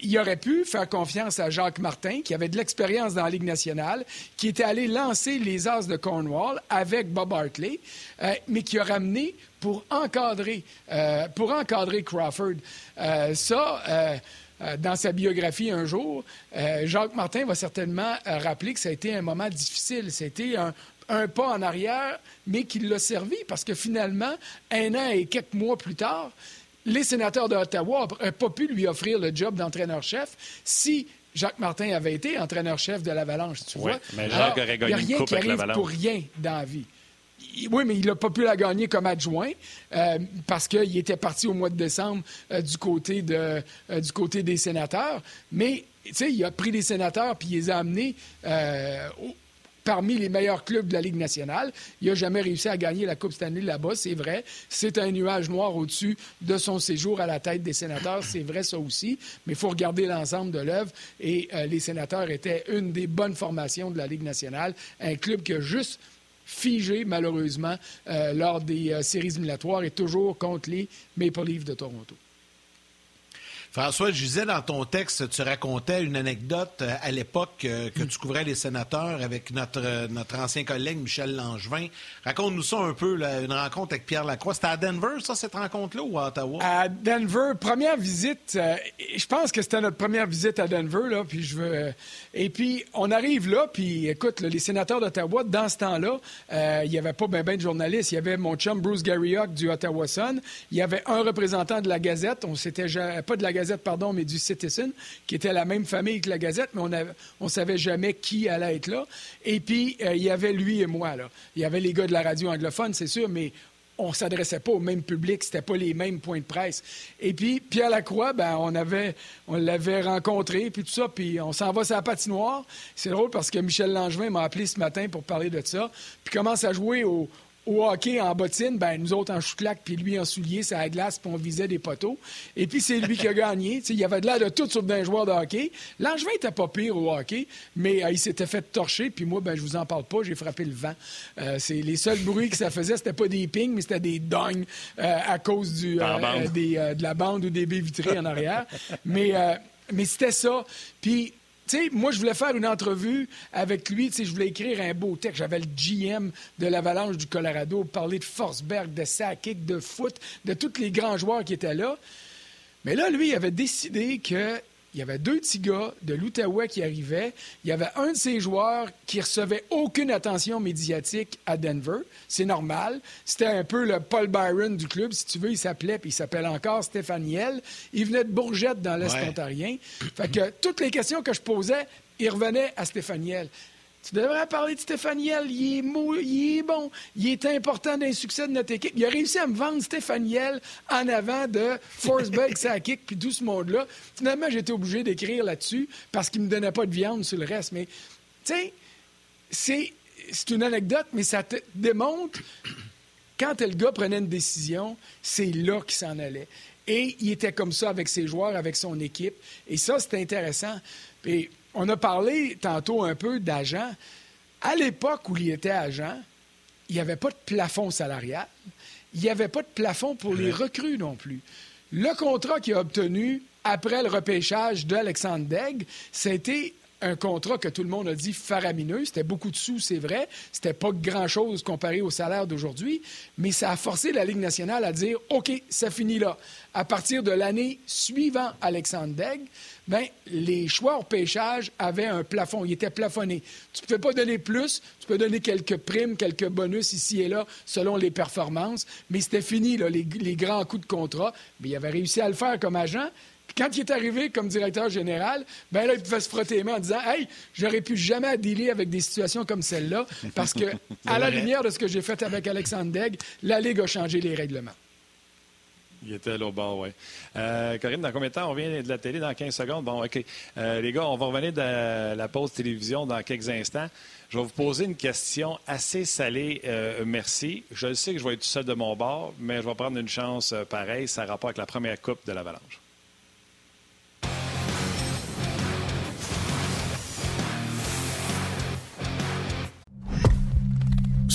Il aurait pu faire confiance à Jacques Martin, qui avait de l'expérience dans la Ligue nationale, qui était allé lancer les As de Cornwall avec Bob Hartley, euh, mais qui a ramené pour encadrer, euh, pour encadrer Crawford. ça dans sa biographie un jour, euh, Jacques Martin va certainement euh, rappeler que ça a été un moment difficile. C'était un, un pas en arrière, mais qui l'a servi parce que finalement, un an et quelques mois plus tard, les sénateurs d'Ottawa n'ont pas pu lui offrir le job d'entraîneur-chef si Jacques Martin avait été entraîneur-chef de l'Avalanche, tu vois. Mais Jacques aurait gagné Il n'y a rien qui arrive pour rien dans la vie oui, mais il n'a pas pu la gagner comme adjoint euh, parce qu'il était parti au mois de décembre euh, du, côté euh, du côté des sénateurs. Mais, tu sais, il a pris les sénateurs puis il les a amenés parmi les meilleurs clubs de la Ligue nationale. Il n'a jamais réussi à gagner la Coupe Stanley là-bas, c'est vrai. C'est un nuage noir au-dessus de son séjour à la tête des sénateurs, c'est vrai ça aussi. Mais il faut regarder l'ensemble de l'œuvre. Et les sénateurs étaient une des bonnes formations de la Ligue nationale. Un club qui a juste figé, malheureusement, euh, lors des euh, séries éliminatoires et toujours contre les Maple Leafs de Toronto. François, je disais dans ton texte, tu racontais une anecdote euh, à l'époque euh, que tu couvrais les sénateurs avec notre, euh, notre ancien collègue Michel Langevin. Raconte-nous ça un peu, une rencontre avec Pierre Lacroix. C'était à Denver, ça, cette rencontre-là, ou à Ottawa? À Denver, première visite. je pense que c'était notre première visite à Denver, là, puis je veux... et puis, on arrive là, puis écoute, les sénateurs d'Ottawa, dans ce temps-là, il n'y avait pas bien ben de journalistes. Il y avait mon chum Bruce Garriock du Ottawa Sun. Il y avait un représentant de la Gazette. On s'était pas de la Gazette Mais du Citizen, qui était la même famille que la Gazette, mais on ne savait jamais qui allait être là. Et puis, euh, il y avait lui et moi. Là. Il y avait les gars de la radio anglophone, c'est sûr, mais on ne s'adressait pas au même public, c'était pas les mêmes points de presse. Et puis, Pierre Lacroix, ben, on, avait, on l'avait rencontré, puis tout ça, puis on s'en va sur la patinoire. C'est drôle parce que Michel Langevin m'a appelé ce matin pour parler de ça, puis commence à jouer au, au hockey en bottine, ben nous autres en chouclac, puis lui en soulier, c'est à la glace, puis on visait des poteaux. Et puis c'est lui qui a gagné. il y avait de l'air de tout sur d'un joueur de hockey. Langevin était pas pire au hockey, mais euh, il s'était fait torcher, puis moi, ben je vous en parle pas, j'ai frappé le vent. Euh, c'est les seuls bruits que ça faisait, c'était pas des pings, mais c'était des dognes euh, à cause du, de la bande ou des baies vitrées en arrière. mais mais c'était ça. Puis moi, je voulais faire une entrevue avec lui. Je voulais écrire un beau texte. J'avais le GM de l'Avalanche du Colorado, parler de Forsberg, de Sakic, de foot, de tous les grands joueurs qui étaient là. Mais là, lui, il avait décidé qu'il il y avait deux petits gars de l'Outaouais qui arrivaient. Il y avait un de ces joueurs qui recevait aucune attention médiatique à Denver. C'est normal. C'était un peu le Paul Byron du club, si tu veux. Il s'appelait, puis il s'appelle encore Stéphaniel. Il venait de Bourgette dans l'Est ontarien. Fait que toutes les questions que je posais, il revenait à Stéphaniel. Tu devrais parler de Stéphaniel. Il est, il est bon. Il est important dans succès de notre équipe. Il a réussi à me vendre Stéphaniel en avant de Forsberg, Sakic, puis tout ce monde-là. Finalement, j'étais obligé d'écrire là-dessus parce qu'il ne me donnait pas de viande sur le reste. Mais, tu sais, c'est, c'est une anecdote, mais ça te démontre quand le gars prenait une décision, c'est là qu'il s'en allait. Et il était comme ça avec ses joueurs, avec son équipe. Et ça, c'était intéressant. Puis, on a parlé tantôt un peu d'agent. À l'époque où il était agent, il n'y avait pas de plafond salarial. Il n'y avait pas de plafond pour les recrues non plus. Le contrat qu'il a obtenu après le repêchage d'Alexandre Degg, c'était un contrat que tout le monde a dit faramineux. C'était beaucoup de sous, c'est vrai. C'était pas grand-chose comparé au salaire d'aujourd'hui, mais ça a forcé la Ligue nationale à dire OK, ça finit là. À partir de l'année suivant Alexandre Degg, ben, les choix au pêchage avaient un plafond. Ils étaient plafonnés. Tu ne pouvais pas donner plus. Tu peux donner quelques primes, quelques bonus ici et là selon les performances. Mais c'était fini, là, les, les, grands coups de contrat. Mais il avait réussi à le faire comme agent. Puis quand il est arrivé comme directeur général, ben là, il pouvait se frotter les mains en disant Hey, j'aurais pu jamais dealer avec des situations comme celle-là, parce que, à la lumière de ce que j'ai fait avec Alexandre Degg, la Ligue a changé les règlements. Il était là au bord, oui. Euh, Corinne, dans combien de temps? On vient de la télé? Dans 15 secondes? Bon, OK. Euh, les gars, on va revenir de la pause télévision dans quelques instants. Je vais vous poser une question assez salée, euh, merci. Je sais que je vais être tout seul de mon bord, mais je vais prendre une chance euh, pareille. Ça a rapport avec la première coupe de l'Avalanche.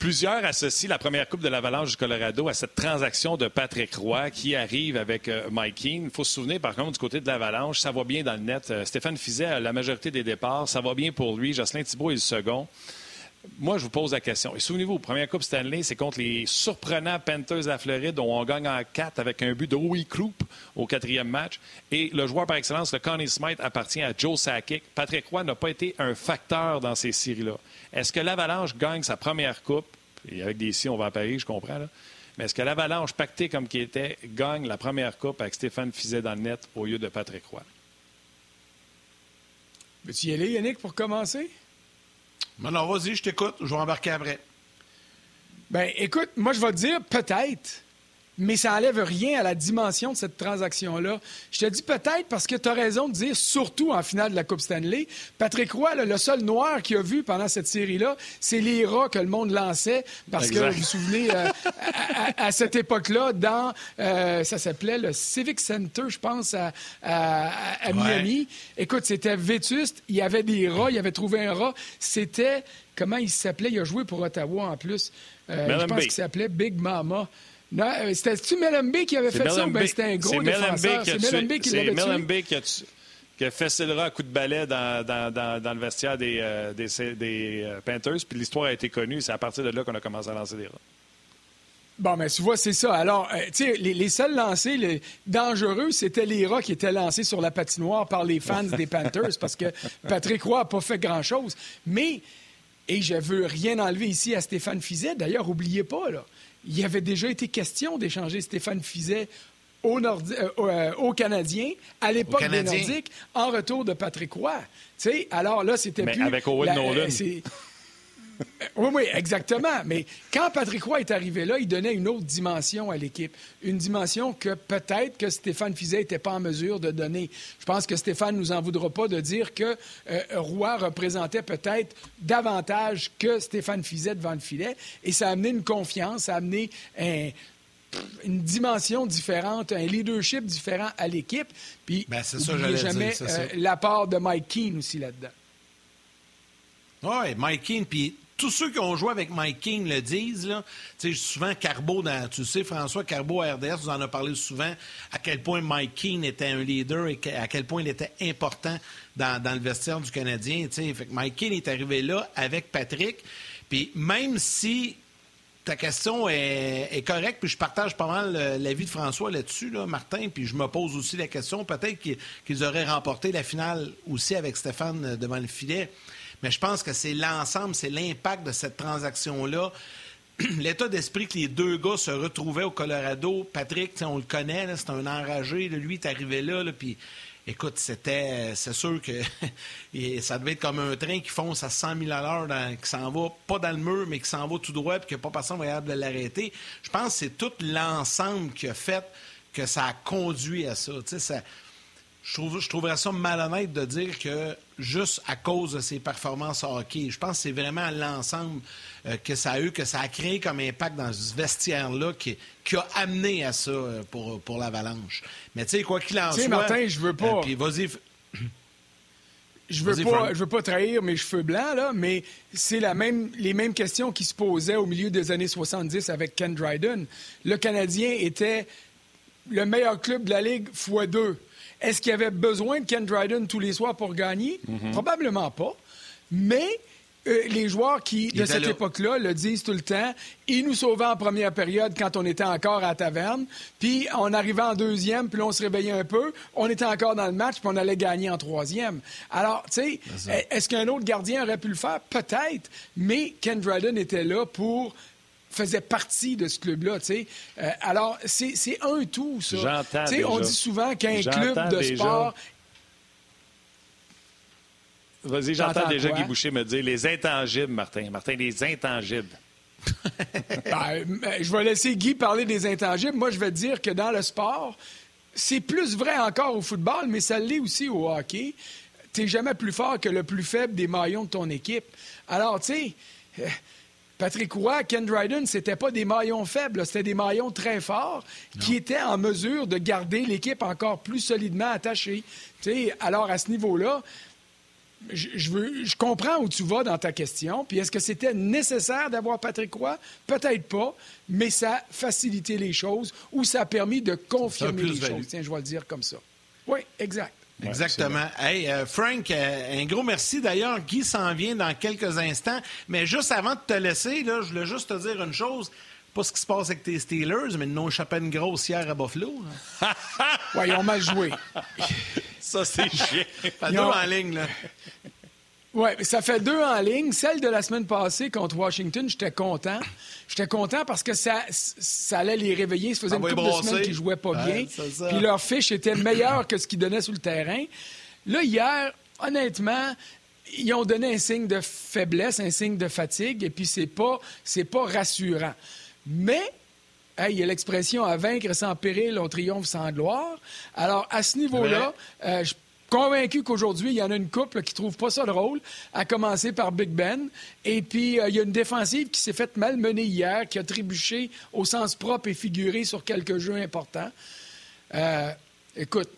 Plusieurs associent la première Coupe de l'Avalanche du Colorado à cette transaction de Patrick Roy qui arrive avec euh, Mike Keane. Il faut se souvenir, par contre, du côté de l'Avalanche, ça va bien dans le net. Euh, Stéphane Fizet la majorité des départs. Ça va bien pour lui. Jocelyn Thibault est le second. Moi, je vous pose la question. Et souvenez-vous, première Coupe Stanley, c'est contre les surprenants Panthers la Floride, dont on gagne en 4 avec un but de Howie Krupp au quatrième match. Et le joueur par excellence, le Connie Smith, appartient à Joe Sakic. Patrick Roy n'a pas été un facteur dans ces séries-là. Est-ce que l'Avalanche gagne sa première coupe? Et avec des si, on va à Paris, je comprends. Là. Mais est-ce que l'Avalanche, pacté comme qui était, gagne la première coupe avec Stéphane Fizet dans le net au lieu de Patrick Roy? Veux-tu y aller, Yannick, pour commencer? Non, non, vas-y, je t'écoute. Je vais embarquer après. Ben, écoute, moi, je vais te dire peut-être mais ça n'enlève rien à la dimension de cette transaction-là. Je te dis peut-être parce que tu as raison de dire, surtout en finale de la Coupe Stanley, Patrick Roy, le seul noir qu'il a vu pendant cette série-là, c'est les rats que le monde lançait parce que, vous vous souvenez, euh, à, cette époque-là, dans, euh, ça s'appelait le Civic Center, je pense, à, Miami. Écoute, c'était vétuste, il y avait des rats, il avait trouvé un rat. C'était, comment il s'appelait? Il a joué pour Ottawa en plus. Euh, je pense qu'il s'appelait Big Mama. Non, euh, c'était-tu qui avait fait ça ou c'était un gros défenseur? C'est Mellenby qui l'avait tué? qui a, qui a fait le à coup de balai dans, dans, dans, dans le vestiaire des, euh, des, des euh, Panthers. Puis l'histoire a été connue. C'est à partir de là qu'on a commencé à lancer des rats. Bon, mais tu vois, c'est ça. Alors, tu sais, les, les, seuls lancés les dangereux, c'était les rats qui étaient lancés sur la patinoire par les fans des Panthers parce que Patrick Roy n'a pas fait grand-chose. Mais, et je veux rien enlever ici à Stéphane Fizet, d'ailleurs, oubliez pas, là, il y avait déjà été question d'échanger Stéphane Fizet au, Nordi euh, euh, au Canadien, à l'époque des Nordiques, en retour de Patrick Roy. sais, alors là, c'était plus... avec Owen Nolan. Oui, oui, exactement. Mais quand Patrick Roy est arrivé là, il donnait une autre dimension à l'équipe. Une dimension que peut-être que Stéphane Fizet n'était pas en mesure de donner. Je pense que Stéphane nous en voudra pas de dire que euh, Roy représentait peut-être davantage que Stéphane Fizet devant le filet. Et ça a amené une confiance, ça a amené un une dimension différente, un leadership différent à l'équipe. Puis, ben, c'est ça, jamais euh, l'apport de Mike Keane aussi là-dedans. Oui, Mike Keane, puis tous ceux qui ont joué avec Mike King le disent. Là. souvent, Carbo, tu sais, François Carbo à RDS, vous en a parlé souvent, à quel point Mike King était un leader et à quel point il était important dans, le vestiaire du Canadien. Fait que Mike King est arrivé là avec Patrick. Puis même si ta question est, correcte, puis je partage pas mal euh, l'avis de François là-dessus, là, Martin, puis je me pose aussi la question, peut-être qu'ils auraient remporté la finale aussi avec Stéphane euh, devant le filet. Mais je pense que c'est l'ensemble, c'est l'impact de cette transaction-là. L'état d'esprit que les deux gars se retrouvaient au Colorado, Patrick, on le connaît, c'est un enragé. lui, est arrivé là, puis écoute, c'était, c'est sûr que ça devait être comme un train qui fonce à 100 000 à l'heure, qui s'en va pas dans le mur, mais qui s'en va tout droit, puis qu'il n'y pas personne capable de l'arrêter. Je pense que c'est tout l'ensemble qui a fait que ça a conduit à ça. ça je, trouve, je trouverais ça malhonnête de dire que juste à cause de ses performances hockey, je pense que c'est vraiment l'ensemble euh, que ça a eu, que ça a créé comme impact dans ce vestiaire-là qui, qui, a amené à ça euh, pour, pour l'Avalanche. Mais tu sais, quoi qu'il en soit... Martin, je veux pas... Euh, puis vas-y... Je veux pas, je veux pas trahir mes cheveux blancs là, mais c'est la même, les mêmes questions qui se posaient au milieu des années 70 avec Ken Dryden. Le Canadien était le meilleur club de la ligue fois deux. Est-ce qu'il y avait besoin de Ken Dryden tous les soirs pour gagner? Mhm. Probablement pas. Mais euh, les joueurs qui, de cette époque-là, le disent tout le temps. Il nous sauvait en première période quand on était encore à la taverne. Puis on arrivait en deuxième, puis on se réveillait un peu. On était encore dans le match, puis on allait gagner en troisième. Alors, tu sais, est-ce qu'un autre gardien aurait pu le faire? Peut-être. Mais Ken Dryden était là pour faisait partie de ce club-là. Euh, alors, c'est un tout, ça. J'entends On dit souvent qu'un club de sport... Vas-y, j'entends déjà Guy Boucher me dire les intangibles, Martin. Martin, les intangibles. Ben, euh, je vais laisser Guy parler des intangibles. Moi, je vais dire que dans le sport, c'est plus vrai encore au football, mais ça l'est aussi au hockey. Tu n'es jamais plus fort que le plus faible des maillons de ton équipe. Alors, tu sais, euh, Patrick Roy, Ken Dryden, c'était pas des maillons faibles, c'était des maillons très forts qui étaient en mesure de garder l'équipe encore plus solidement attachée. alors, à ce niveau-là, je, je, comprends où tu vas dans ta question. Puis est-ce que c'était nécessaire d'avoir Patrick Roy? Peut-être pas, mais ça a facilité les choses ou ça a permis de confirmer les choses. Tiens, je vais le dire comme ça. Oui, exact. Exactement. hey, euh, Frank, euh, un gros merci. D'ailleurs, Guy s'en vient dans quelques instants. Mais juste avant de te laisser, là, je voulais juste te dire une chose. Pas ce qui se passe avec tes Steelers, mais nous, échappé une grosse hier à Buffalo. oui, ils ont mal joué. Ça, c'est chiant. Pas deux en ligne, là. Oui, ça fait deux en ligne. Celle de la semaine passée contre Washington, j'étais content. J'étais content parce que ça, ça allait les réveiller. Ça faisait une couple de semaines qu'ils jouaient pas bien. Puis leur fiche était meilleure que ce qu'ils donnaient sur le terrain. Là, hier, honnêtement, ils ont donné un signe de faiblesse, un signe de fatigue, et puis c'est pas, c'est pas rassurant. Mais il y a l'expression à vaincre sans péril, on triomphe sans gloire. Alors, à ce niveau-là, euh, je convaincu qu'aujourd'hui, il y en a une couple qui trouve pas ça drôle, à commencer par Big Ben. Et puis, euh, il y a une défensive qui s'est faite malmener hier, qui a trébuché au sens propre et figuré sur quelques jeux importants. Euh, écoute,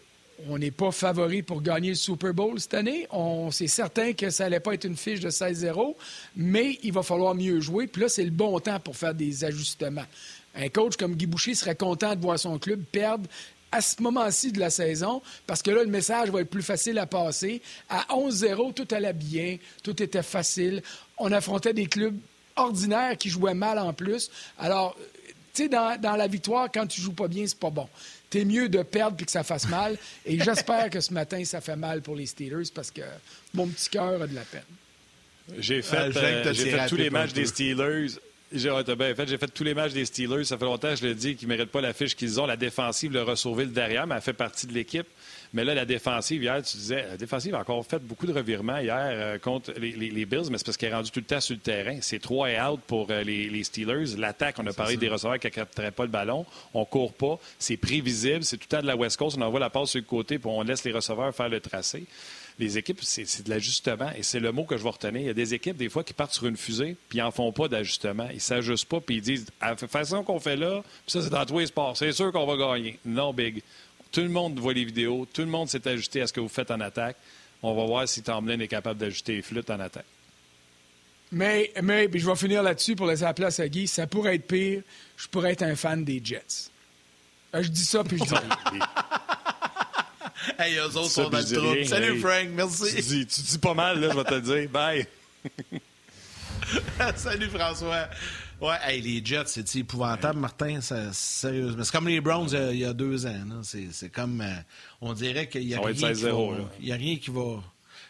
on n'est pas favori pour gagner le Super Bowl cette année. On, c'est certain que ça n'allait pas être une fiche de 16-0, mais il va falloir mieux jouer. Puis là, c'est le bon temps pour faire des ajustements. Un coach comme Guy Boucher serait content de voir son club perdre à ce moment-ci de la saison, parce que là, le message va être plus facile à passer. À 11-0, tout allait bien, tout était facile. On affrontait des clubs ordinaires qui jouaient mal en plus. Alors, tu sais, dans, la victoire, quand tu joues pas bien, c'est pas bon. T'es mieux de perdre puis que ça fasse mal. Et j'espère que ce matin, ça fait mal pour les Steelers parce que mon petit cœur a de la peine. J'ai fait, euh, fait tous les matchs des Steelers. J'ai fait. J'ai fait tous les matchs des Steelers. Ça fait longtemps je le dis qu'ils ne méritent pas la fiche qu'ils ont. La défensive leur a sauvé le derrière, mais elle fait partie de l'équipe. Mais là, la défensive, hier, tu disais, la défensive a encore fait beaucoup de revirements hier euh, contre les, Bills, mais c'est parce qu'elle est rendue tout le temps sur le terrain. C'est trois et out pour euh, les, Steelers. L'attaque, on a parlé des receveurs qui ne capteraient pas le ballon. On court pas. C'est prévisible. C'est tout le temps de la West Coast. On envoie la passe sur le côté, puis on laisse les receveurs faire le tracé. Les équipes, c'est de l'ajustement et c'est le mot que je vais retenir. Il y a des équipes, des fois, qui partent sur une fusée puis ils n'en font pas d'ajustement. Ils ne s'ajustent pas puis ils disent, à la façon qu'on fait là, ça, c'est dans tous les sports. C'est sûr qu'on va gagner. Non, Big. Tout le monde voit les vidéos. Tout le monde s'est ajusté à ce que vous faites en attaque. On va voir si Tomlin est capable d'ajuster les flûtes en attaque. Mais, mais je vais finir là-dessus pour laisser la place à Guy. Ça pourrait être pire. Je pourrais être un fan des Jets. Euh, je dis ça, puis je dis. hey, eux autres sont dans le trou. Salut, Frank. Merci. Tu dis, tu dis, pas mal, là, je vais te le dire. Bye. Salut, François. Ouais, hey, les Jets, c'est épouvantable, Martin, sérieusement. C'est comme les Browns il y a deux ans. C'est comme. Euh, on dirait qu'il n'y a, rien qui va, y a rien qui va.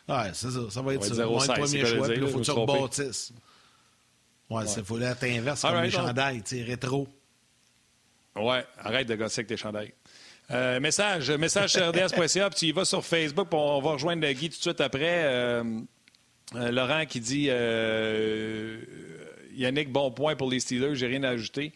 Ouais, c'est ça. Ça va être ça. ça. Va être le premier choix, puis là, il faut que tu rebâtisses. Ouais, il faut être inverse, comme right, les chandails, tu rétro. Ouais, arrête de gosser avec tes chandails. Euh, message, message rds.ca, puis tu y vas sur Facebook, on va rejoindre Guy tout de suite après. Euh, euh, Laurent qui dit Yannick, bon point pour les Steelers, j'ai rien à ajouter.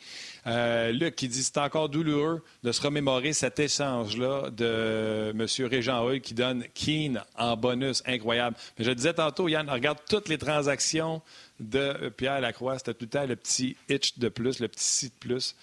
Luc qui dit c'est encore douloureux de se remémorer cet échange-là de M. Régent Hull qui donne Keen en bonus. Incroyable. Mais je disais tantôt, Yann, regarde toutes les transactions de Pierre Lacroix. C'était tout le temps le petit hitch de plus, le petit site de plus.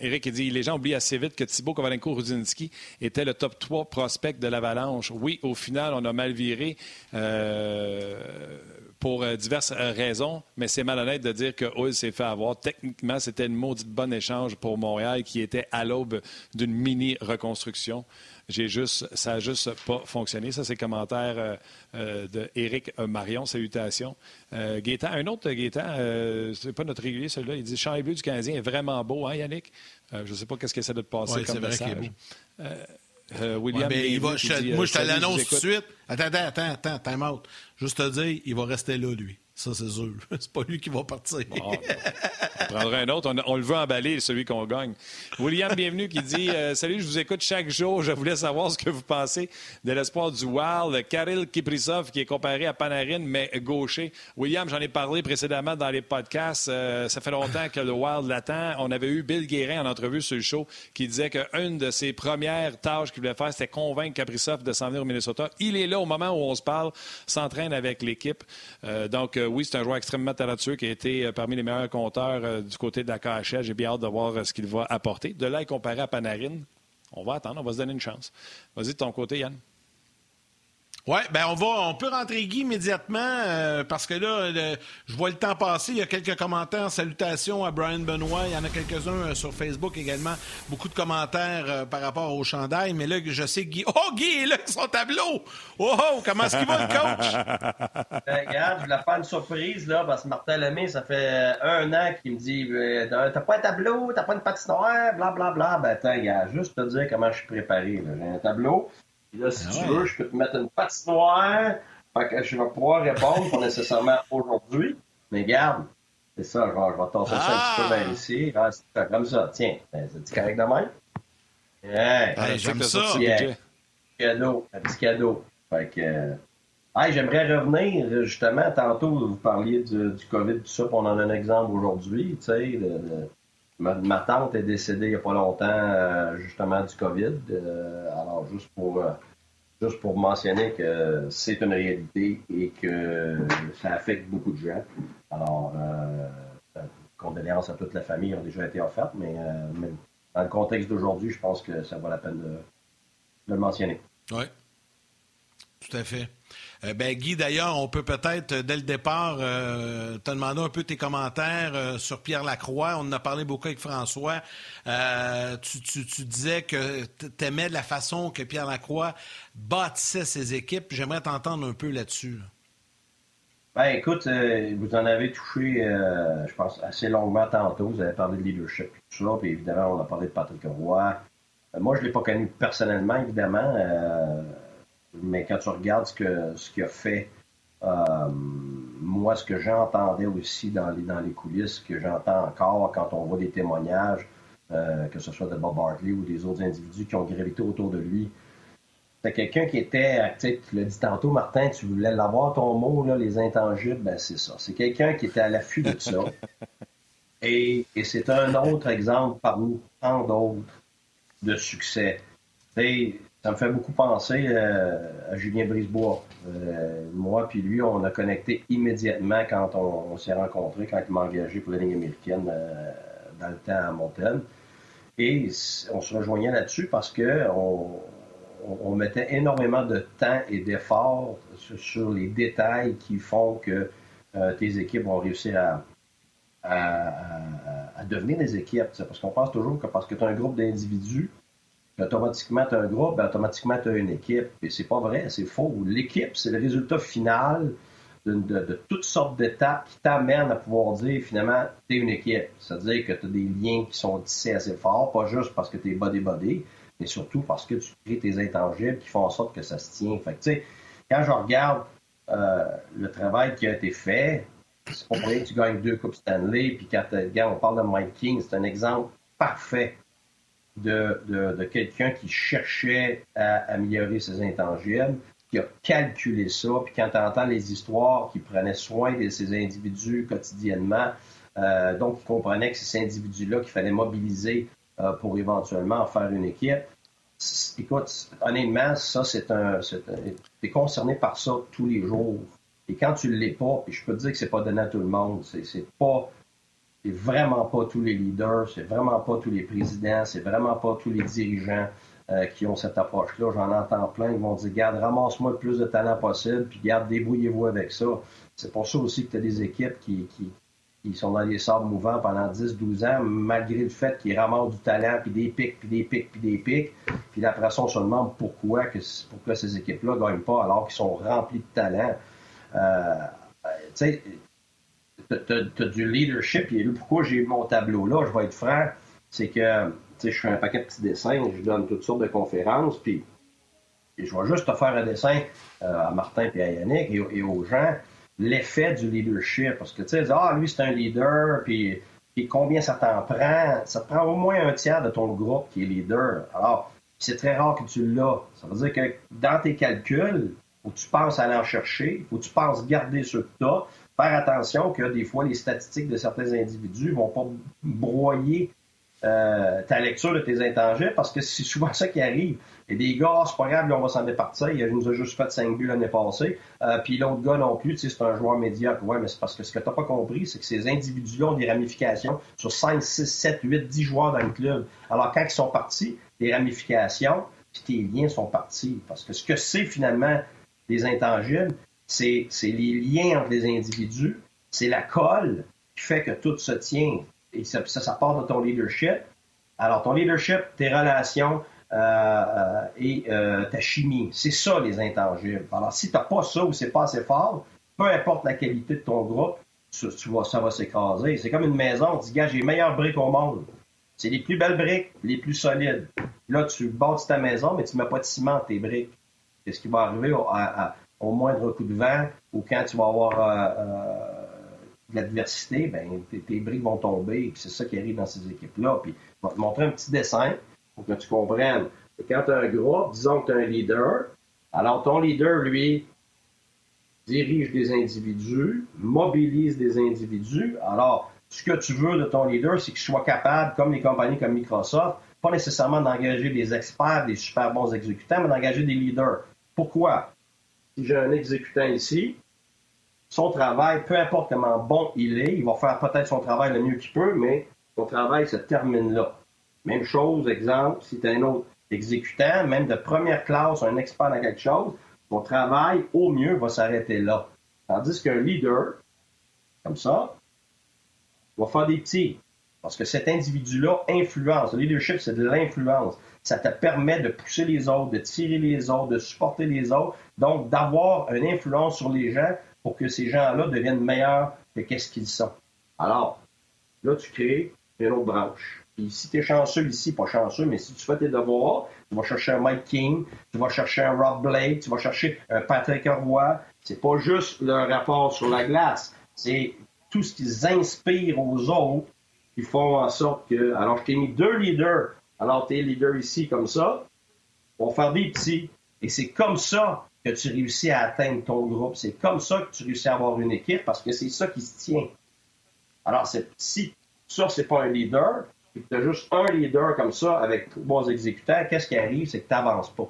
Eric dit les gens oublient assez vite que Thibaut Kovalenko Rudzinski était le top 3 prospect de l'Avalanche. Oui, au final, on a mal viré. Euh, pour euh, diverses euh, raisons, mais c'est malhonnête de dire que Hull s'est fait avoir. Techniquement, c'était une maudite bonne échange pour Montréal qui était à l'aube d'une mini-reconstruction. J'ai juste, ça n'a juste pas fonctionné. Ça, c'est le commentaire euh, d'Éric Marion. Salutations. Euh, un autre Gaétan, c'est pas notre régulier celui-là, il dit Champ bleu du Canadien est vraiment beau, hein, Yannick? je ne sais pas qu'est-ce qu'il essaie de te passer comme message. William, moi, je te l'annonce tout de suite. Attends, attends, attends, attends, time out. Juste te dire, il va rester là, lui. Ça, c'est sûr. C'est pas lui qui va partir. on prendra un autre. On, le veut emballer, celui qu'on gagne. William, bienvenue, qui dit euh, Salut, je vous écoute chaque jour. Je voulais savoir ce que vous pensez de l'espoir du Wild. Karel Kiprisov, qui est comparé à Panarin, mais gaucher. William, j'en ai parlé précédemment dans les podcasts. Euh, ça fait longtemps que le Wild l'attend. On avait eu Bill Guérin en entrevue sur le show qui disait qu'une de ses premières tâches qu'il voulait faire, c'était convaincre Kaprizov de s'en venir au Minnesota. Il est là au moment où on se parle, s'entraîne avec l'équipe. Euh, donc, oui, c'est un joueur extrêmement talentueux qui a été euh, parmi les meilleurs compteurs euh, du côté de la KHL. J'ai bien hâte de voir euh, ce qu'il va apporter. De là, comparé à Panarin, on va attendre, on va se donner une chance. Vas-y de ton côté, Yann. Oui, ben on va, on peut rentrer Guy immédiatement euh, parce que là, je vois le temps passer. Il y a quelques commentaires, salutations à Brian Benoit. Il y en a quelques-uns euh, sur Facebook également. Beaucoup de commentaires euh, par rapport au chandail. Mais là, je sais que Guy. Oh, Guy est là avec son tableau. Oh, oh comment est-ce qu'il va le coach? Ben, regarde, je voulais faire une surprise là parce que Martin Lemay, ça fait un an qu'il me dit, t'as pas un tableau, t'as pas une patinoire, bla bla bla. Ben attends, gars, juste te dire comment je suis préparé. J'ai un tableau là, si ah tu veux, je peux te mettre une patinoire. Fait que je vais pouvoir répondre, pas nécessairement aujourd'hui. Mais garde, c'est ça, je vais, je vais tasser ça un petit peu vers ici. c'est comme ça. Tiens, ben, c'est correct de même? Yeah. J'aime ça. Yeah. Cadeau, un petit cadeau. Fait que. Euh, j'aimerais revenir, justement, tantôt, vous parliez du, du COVID, tout ça, on en a un exemple aujourd'hui, tu sais, de, Ma, tante est décédée il n'y a pas longtemps, euh, justement, du COVID. Euh, alors, juste pour, euh, juste pour mentionner que c'est une réalité et que ça affecte beaucoup de gens. Alors, condoléances à toute la famille ont déjà été offertes, mais, dans le contexte d'aujourd'hui, je pense que ça vaut la peine de, de le mentionner. Oui, tout à fait. Euh, ben, Guy, d'ailleurs, on peut peut-être, euh, dès le départ, euh, te demander un peu tes commentaires sur Pierre Lacroix. On en a parlé beaucoup avec François. Tu, disais que tu aimais la façon que Pierre Lacroix bâtissait ses équipes. J'aimerais t'entendre un peu là-dessus. Ben, écoute, vous en avez touché, je pense, assez longuement tantôt. Vous avez parlé de leadership. Puis évidemment, on a parlé de Patrick Roy. moi, je ne l'ai pas connu personnellement, évidemment mais quand tu regardes ce que ce qu'il a fait, euh, moi, ce que j'entendais aussi dans les, dans les coulisses, ce que j'entends encore quand on voit des témoignages, euh, que ce soit de Bob Barkley ou des autres individus qui ont gravité autour de lui, c'est quelqu'un qui était, tu l'as dit tantôt, Martin, tu voulais l'avoir ton mot, là, les intangibles, ben c'est ça. C'est quelqu'un qui était à l'affût de ça. Et, et c'est un autre exemple parmi tant d'autres de succès. Ça me fait beaucoup penser euh, à Julien Brisebois. Euh, moi puis lui, on a connecté immédiatement quand on, s'est rencontrés, quand il m'a engagé pour la ligne américaine euh, dans le temps à Montaigne. Et on se rejoignait là-dessus parce que on, mettait énormément de temps et d'efforts sur, les détails qui font que tes équipes vont réussir à, à, devenir des équipes. Parce qu'on pense toujours que parce que tu as un groupe d'individus, automatiquement tu as un groupe, ben, automatiquement tu as une équipe. Et c'est pas vrai, c'est faux. L'équipe, c'est le résultat final de, toutes sortes d'étapes qui t'amènent à pouvoir dire finalement, tu es une équipe. C'est-à-dire que tu as des liens qui sont tissés assez forts, pas juste parce que tu es body-body, mais surtout parce que tu crées tes intangibles qui font en sorte que ça se tient. Fait que, quand je regarde euh, le travail qui a été fait, c'est pour rien que tu gagnes deux Coupes Stanley, puis quand, on parle de Mike King, c'est un exemple parfait de, quelqu'un qui cherchait à améliorer ses intangibles, qui a calculé ça, puis quand tu entends les histoires, qui prenait soin de ces individus quotidiennement, euh, donc il comprenait que ces individus-là qu'il fallait mobiliser euh, pour éventuellement en faire une équipe. Écoute, honnêtement, ça, c'est un. Tu es concerné par ça tous les jours. Et quand tu ne l'es pas, puis je peux te dire que c'est pas donné à tout le monde, c'est pas c'est vraiment pas tous les leaders, c'est vraiment pas tous les présidents, c'est vraiment pas tous les dirigeants euh, qui ont cette approche-là. J'en entends plein qui vont dire Garde, ramasse-moi le plus de talent possible, puis garde, débrouillez-vous avec ça. C'est pour ça aussi que tu as des équipes qui, qui, sont dans les sables mouvants pendant 10-12 ans, malgré le fait qu'ils ramassent du talent, puis des pics, puis des pics, puis des pics. Puis après ça, on se demande pourquoi, que, pourquoi ces équipes-là ne gagnent pas alors qu'ils sont remplis de talent. Euh, tu sais, tu as, du leadership. Et pourquoi j'ai mon tableau là, je vais être franc, c'est que je fais un paquet de petits dessins, je donne toutes sortes de conférences, puis je vais juste te faire un dessin euh, à Martin et à Yannick et, aux gens, l'effet du leadership. Parce que tu sais, ah, lui, c'est un leader, puis, puis combien ça t'en prend? Ça te prend au moins un tiers de ton groupe qui est leader. Alors, c'est très rare que tu l'as. Ça veut dire que dans tes calculs, faut que tu penses à aller en chercher, faut que tu penses garder ce que tu as, faire attention que des fois, les statistiques de certains individus vont pas broyer euh, ta lecture de tes intangibles parce que c'est souvent ça qui arrive. Et des gars, c'est pas grave, on va s'en départir. Il nous a juste fait 5 buts l'année passée. Euh, puis l'autre gars non plus, c'est un joueur médiocre. Ouais, mais c'est parce que ce que tu n'as pas compris, c'est que ces individus-là ont des ramifications sur 5, 6, 7, 8, 10 joueurs dans le club. Alors, quand ils sont partis, les ramifications, puis tes liens sont partis. Parce que ce que c'est finalement les intangibles, c'est les liens entre les individus, c'est la colle qui fait que tout se tient. Et ça, ça, part de ton leadership. Alors, ton leadership, tes relations euh, euh, et euh, ta chimie, c'est ça les intangibles. Alors, si tu n'as pas ça ou c'est pas assez fort, peu importe la qualité de ton groupe, tu, vois, ça va s'écraser. C'est comme une maison. On dit, gars, j'ai les meilleures briques au monde. C'est les plus belles briques, les plus solides. Là, tu bâtis ta maison, mais tu ne mets pas de ciment tes briques. Qu'est-ce qui va arriver à, au moindre coup de vent ou quand tu vas avoir euh, euh, de l'adversité, ben, tes, briques vont tomber. Et c'est ça qui arrive dans ces équipes-là. Puis, je vais te montrer un petit dessin pour que tu comprennes. quand tu as un groupe, disons que tu as un leader, alors ton leader, lui, dirige des individus, mobilise des individus. Alors, ce que tu veux de ton leader, c'est qu'il soit capable, comme les compagnies comme Microsoft, pas nécessairement d'engager des experts, des super bons exécutants, mais d'engager des leaders. Pourquoi? Si j'ai un exécutant ici, son travail, peu importe comment bon il est, il va faire peut-être son travail le mieux qu'il peut, mais son travail se termine là. Même chose, exemple, si tu as un autre exécutant, même de première classe, un expert dans quelque chose, son travail, au mieux, va s'arrêter là. Tandis qu'un leader, comme ça, va faire des petits. Parce que cet individu-là influence. Le leadership, c'est de l'influence. Ça te permet de pousser les autres, de tirer les autres, de supporter les autres. Donc, d'avoir une influence sur les gens pour que ces gens-là deviennent meilleurs que qu'est-ce qu'ils sont. Alors, là, tu crées une autre branche. Puis si tu es chanceux ici, pas chanceux, mais si tu fais tes devoirs, tu vas chercher un Mike King, tu vas chercher un Rob Blake, tu vas chercher un Patrick Roy. C'est pas juste leur rapport sur la glace, c'est tout ce qu'ils inspirent aux autres qui font en sorte que. Alors, je t'ai mis deux leaders. Alors, tu es leader ici comme ça. On va faire des petits. Et c'est comme ça que tu réussis à atteindre ton groupe. C'est comme ça que tu réussis à avoir une équipe parce que c'est ça qui se tient. Alors, si ça, c'est pas un leader, et que tu as juste un leader comme ça avec trois bons exécutants, qu'est-ce qui arrive? C'est que tu n'avances pas.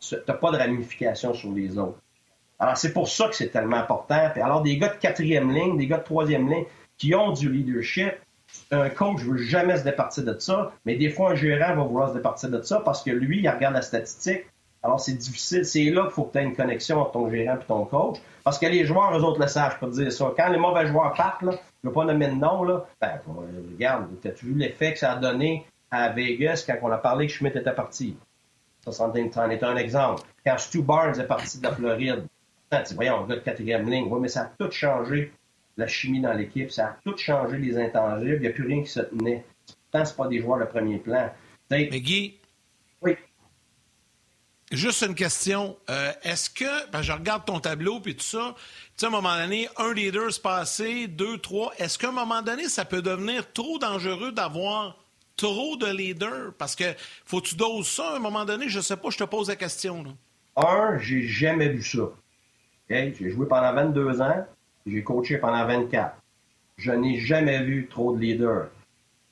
tu n'as pas de ramification sur les autres. Alors, c'est pour ça que c'est tellement important. Alors, des gars de quatrième ligne, des gars de troisième ligne qui ont du leadership, un coach ne veut jamais se départir de ça, mais des fois, un gérant va vouloir se départir de ça parce que lui, il regarde la statistique. Alors, c'est difficile. C'est là qu'il faut que tu aies une connexion entre ton gérant et ton coach. Parce que les joueurs, eux autres, le savent, je dire ça. Quand les mauvais joueurs partent, là, je ne veux pas nommer de nom, là, ben, regarde, as-tu vu l'effet que ça a donné à Vegas quand on a parlé que Schmidt était parti? Ça, c'en est un exemple. Quand Stu Barnes est parti de la Floride, tu voyons, on gars de quatrième ligne. Oui, mais ça a tout changé, la chimie dans l'équipe. Ça a tout changé, les intangibles. Il n'y a plus rien qui se tenait. Pourtant, ce pas des joueurs de premier plan. mais Guy. Oui. Juste une question. Euh, est-ce que, ben, je regarde ton tableau puis tout ça, tu sais, à un moment donné, un leader se passer, deux, trois. Est-ce qu'à un moment donné, ça peut devenir trop dangereux d'avoir trop de leaders? Parce que faut que tu doses ça à un moment donné. Je sais pas, je te pose la question. Là. Un, j'ai jamais vu ça. J'ai joué pendant 22 ans, j'ai coaché pendant 24. Je n'ai jamais vu trop de leaders.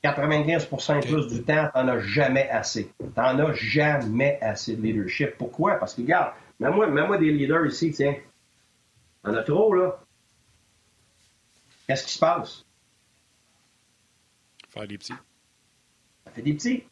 95 et plus du temps, t'en as jamais assez. T'en as jamais assez de leadership. Pourquoi? Parce que, regarde, mets-moi, moi des leaders ici, tiens. T'en as trop, là. Qu'est-ce qui se passe? Faire des petits. Ça fait des petits.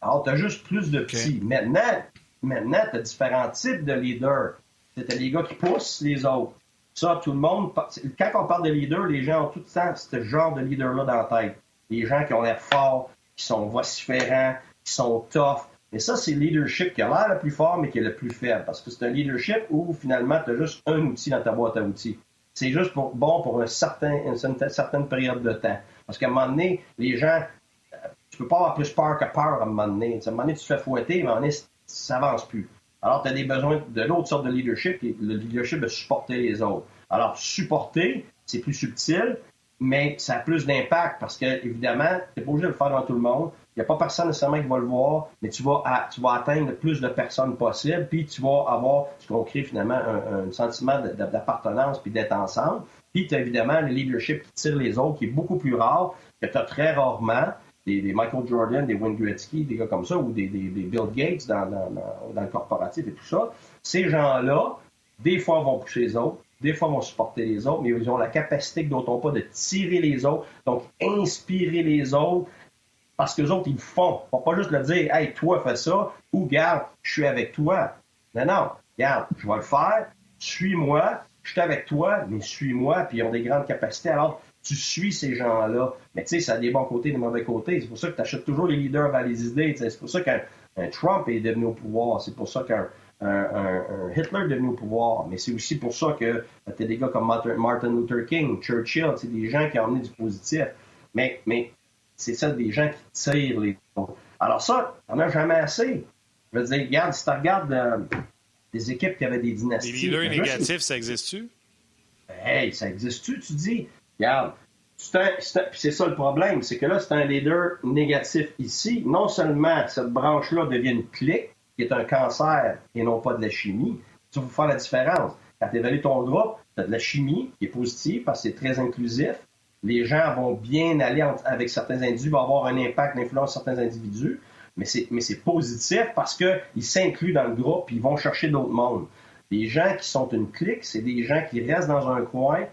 Alors, t'as juste plus de petits. Maintenant, maintenant, t'as différents types de leaders. C'était les gars qui poussent les autres. Ça, tout le monde. Quand on parle de leader, les gens ont tout le temps ce genre de leader-là dans la tête. Les gens qui ont l'air forts, qui sont vociférants, qui sont tough. Et ça, c'est le leadership qui a l'air le plus fort, mais qui est le plus faible. Parce que c'est un leadership où finalement, tu as juste un outil dans ta boîte à outils. C'est juste bon pour un certain, une, certaine période de temps. Parce qu'à un moment donné, les gens, euh, tu peux pas avoir plus peur que peur à un moment donné. À un moment donné, tu te fais fouetter, mais à un moment donné, ça avance plus. Alors, tu as des besoins de l'autre sorte de leadership, le leadership de supporter les autres. Alors, supporter, c'est plus subtil, mais ça a plus d'impact parce que, évidemment, tu pas obligé de le faire dans tout le monde. Il n'y a pas personne nécessairement qui va le voir, mais tu vas, tu vas atteindre le plus de personnes possible, puis tu vas avoir ce qu'on crée finalement un, sentiment d'appartenance puis d'être ensemble. Puis tu as évidemment le leadership qui tire les autres, qui est beaucoup plus rare, que tu as très rarement des, Michael Jordan, des Wayne Gretzky, des gars comme ça, ou des, Bill Gates dans, le corporatif et tout ça, ces gens-là, des fois vont pousser les autres, des fois vont supporter les autres, mais ils ont la capacité que d'autres n'ont pas de tirer les autres, donc inspirer les autres, parce que les autres, ils le font. Ils pas juste le dire, hey, toi, fais ça, ou garde, je suis avec toi. Non, non, regarde, je vais le faire, suis-moi, je suis avec toi, mais suis-moi, puis ils ont des grandes capacités. Alors, tu suis ces gens-là. Mais tu sais, ça a des bons côtés et des mauvais côtés. C'est pour ça que tu achètes toujours les leaders à les idées. C'est pour ça qu'un Trump est devenu au pouvoir. C'est pour ça qu'un Hitler est devenu au pouvoir. Mais c'est aussi pour ça que tu as des gars comme Martin Luther King, Churchill, c'est des gens qui ont amené du positif. Mais, mais c'est ça, des gens qui tirent les Alors ça, on a jamais assez. Je veux dire, regarde, si tu regardes euh, des équipes qui avaient des dynasties... Les leaders négatifs, ça existe-tu? Hey, ça existe-tu, tu dis? Regarde, c'est ça le problème, c'est que là, c'est un leader négatif ici. Non seulement cette branche-là devient une clique, qui est un cancer et non pas de la chimie, tu vas faire la différence. Quand tu évalues ton groupe, tu as de la chimie qui est positive parce que c'est très inclusif. Les gens vont bien aller avec certains individus, vont avoir un impact, d'influence sur certains individus, mais c'est positif parce qu'ils s'incluent dans le groupe et ils vont chercher d'autres mondes. Les gens qui sont une clique, c'est des gens qui restent dans un coin,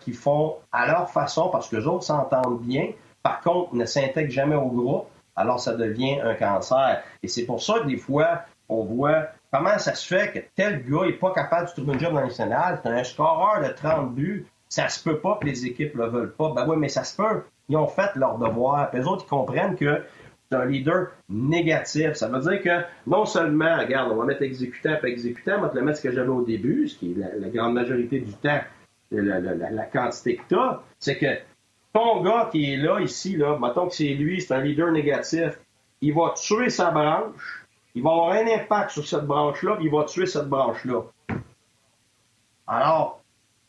qui font à leur façon parce que les autres s'entendent bien. Par contre, ne s'intègrent jamais au groupe. Alors, ça devient un cancer. Et c'est pour ça que des fois, on voit comment ça se fait que tel gars n'est pas capable de trouver un job dans national. C'est un scoreur de 30 buts. Ça se peut pas que les équipes le veulent pas. Ben oui, mais ça se peut. Ils ont fait leur devoir. les autres, ils comprennent que c'est un leader négatif. Ça veut dire que non seulement, regarde, on va mettre exécutant après exécutant, on va te le mettre ce que j'avais au début, ce qui est la grande majorité du temps la, quantité que tu as, c'est que ton gars qui est là, ici, là, mettons que c'est lui, c'est un leader négatif, il va tuer sa branche, il va avoir un impact sur cette branche-là, puis il va tuer cette branche-là. Alors,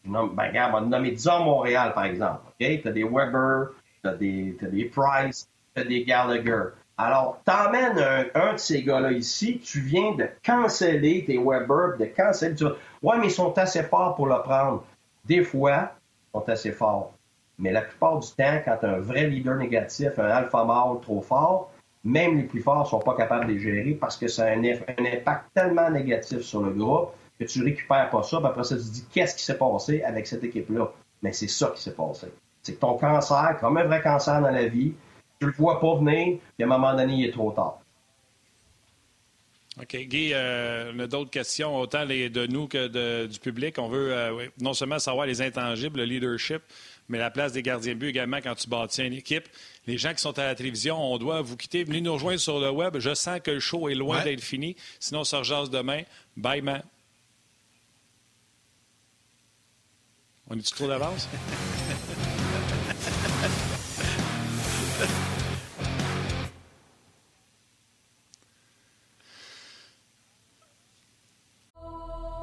ben, regarde, on va nommer, disons Montréal, par exemple. OK? Tu as des Weber, tu as des, des Price, tu as des Gallagher. Alors, t'emmènes un, un de ces gars-là ici, tu viens de canceller tes Weber, de canceller. Tu ouais, mais ils sont assez forts pour le prendre. Des fois, sont assez forts. Mais la plupart du temps, quand un vrai leader négatif, un alpha mâle trop fort, même les plus forts ne sont pas capables de les gérer parce que ça a un, impact tellement négatif sur le groupe que tu récupères pas ça. Puis après ça, tu te dis qu'est-ce qui s'est passé avec cette équipe-là? Mais c'est ça qui s'est passé. C'est que ton cancer, comme un vrai cancer dans la vie, tu le vois pas venir, puis à un moment donné, il est trop tard. OK. Guy, euh, on a d'autres questions, autant les, de nous que du public. On veut euh, non seulement savoir les intangibles, le leadership, mais la place des gardiens de but également quand tu bâtis une équipe. Les gens qui sont à la télévision, on doit vous quitter. Venez nous rejoindre sur le web. Je sens que le show est loin d'être fini. Sinon, on se rejase demain. Bye, man. On est-tu trop d'avance?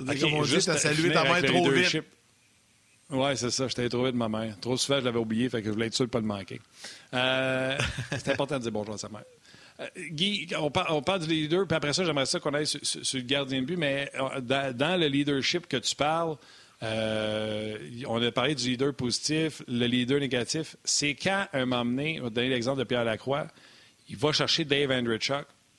Okay, comme on dit, t'as salué ta mère trop vite. Oui, c'est ça. Je t'avais trouvé de ma mère. Trop souvent, je l'avais oublié, fait que je voulais être sûr de ne pas le manquer. Euh, c'est important de dire bonjour à sa mère. Euh, Guy, on, parle du leader, puis après ça, j'aimerais ça qu'on aille sur, le gardien de but, mais euh, dans, le leadership que tu parles, on a parlé du leader positif, le leader négatif. C'est quand, un moment donné, on va donner l'exemple de Pierre Lacroix, il va chercher Dave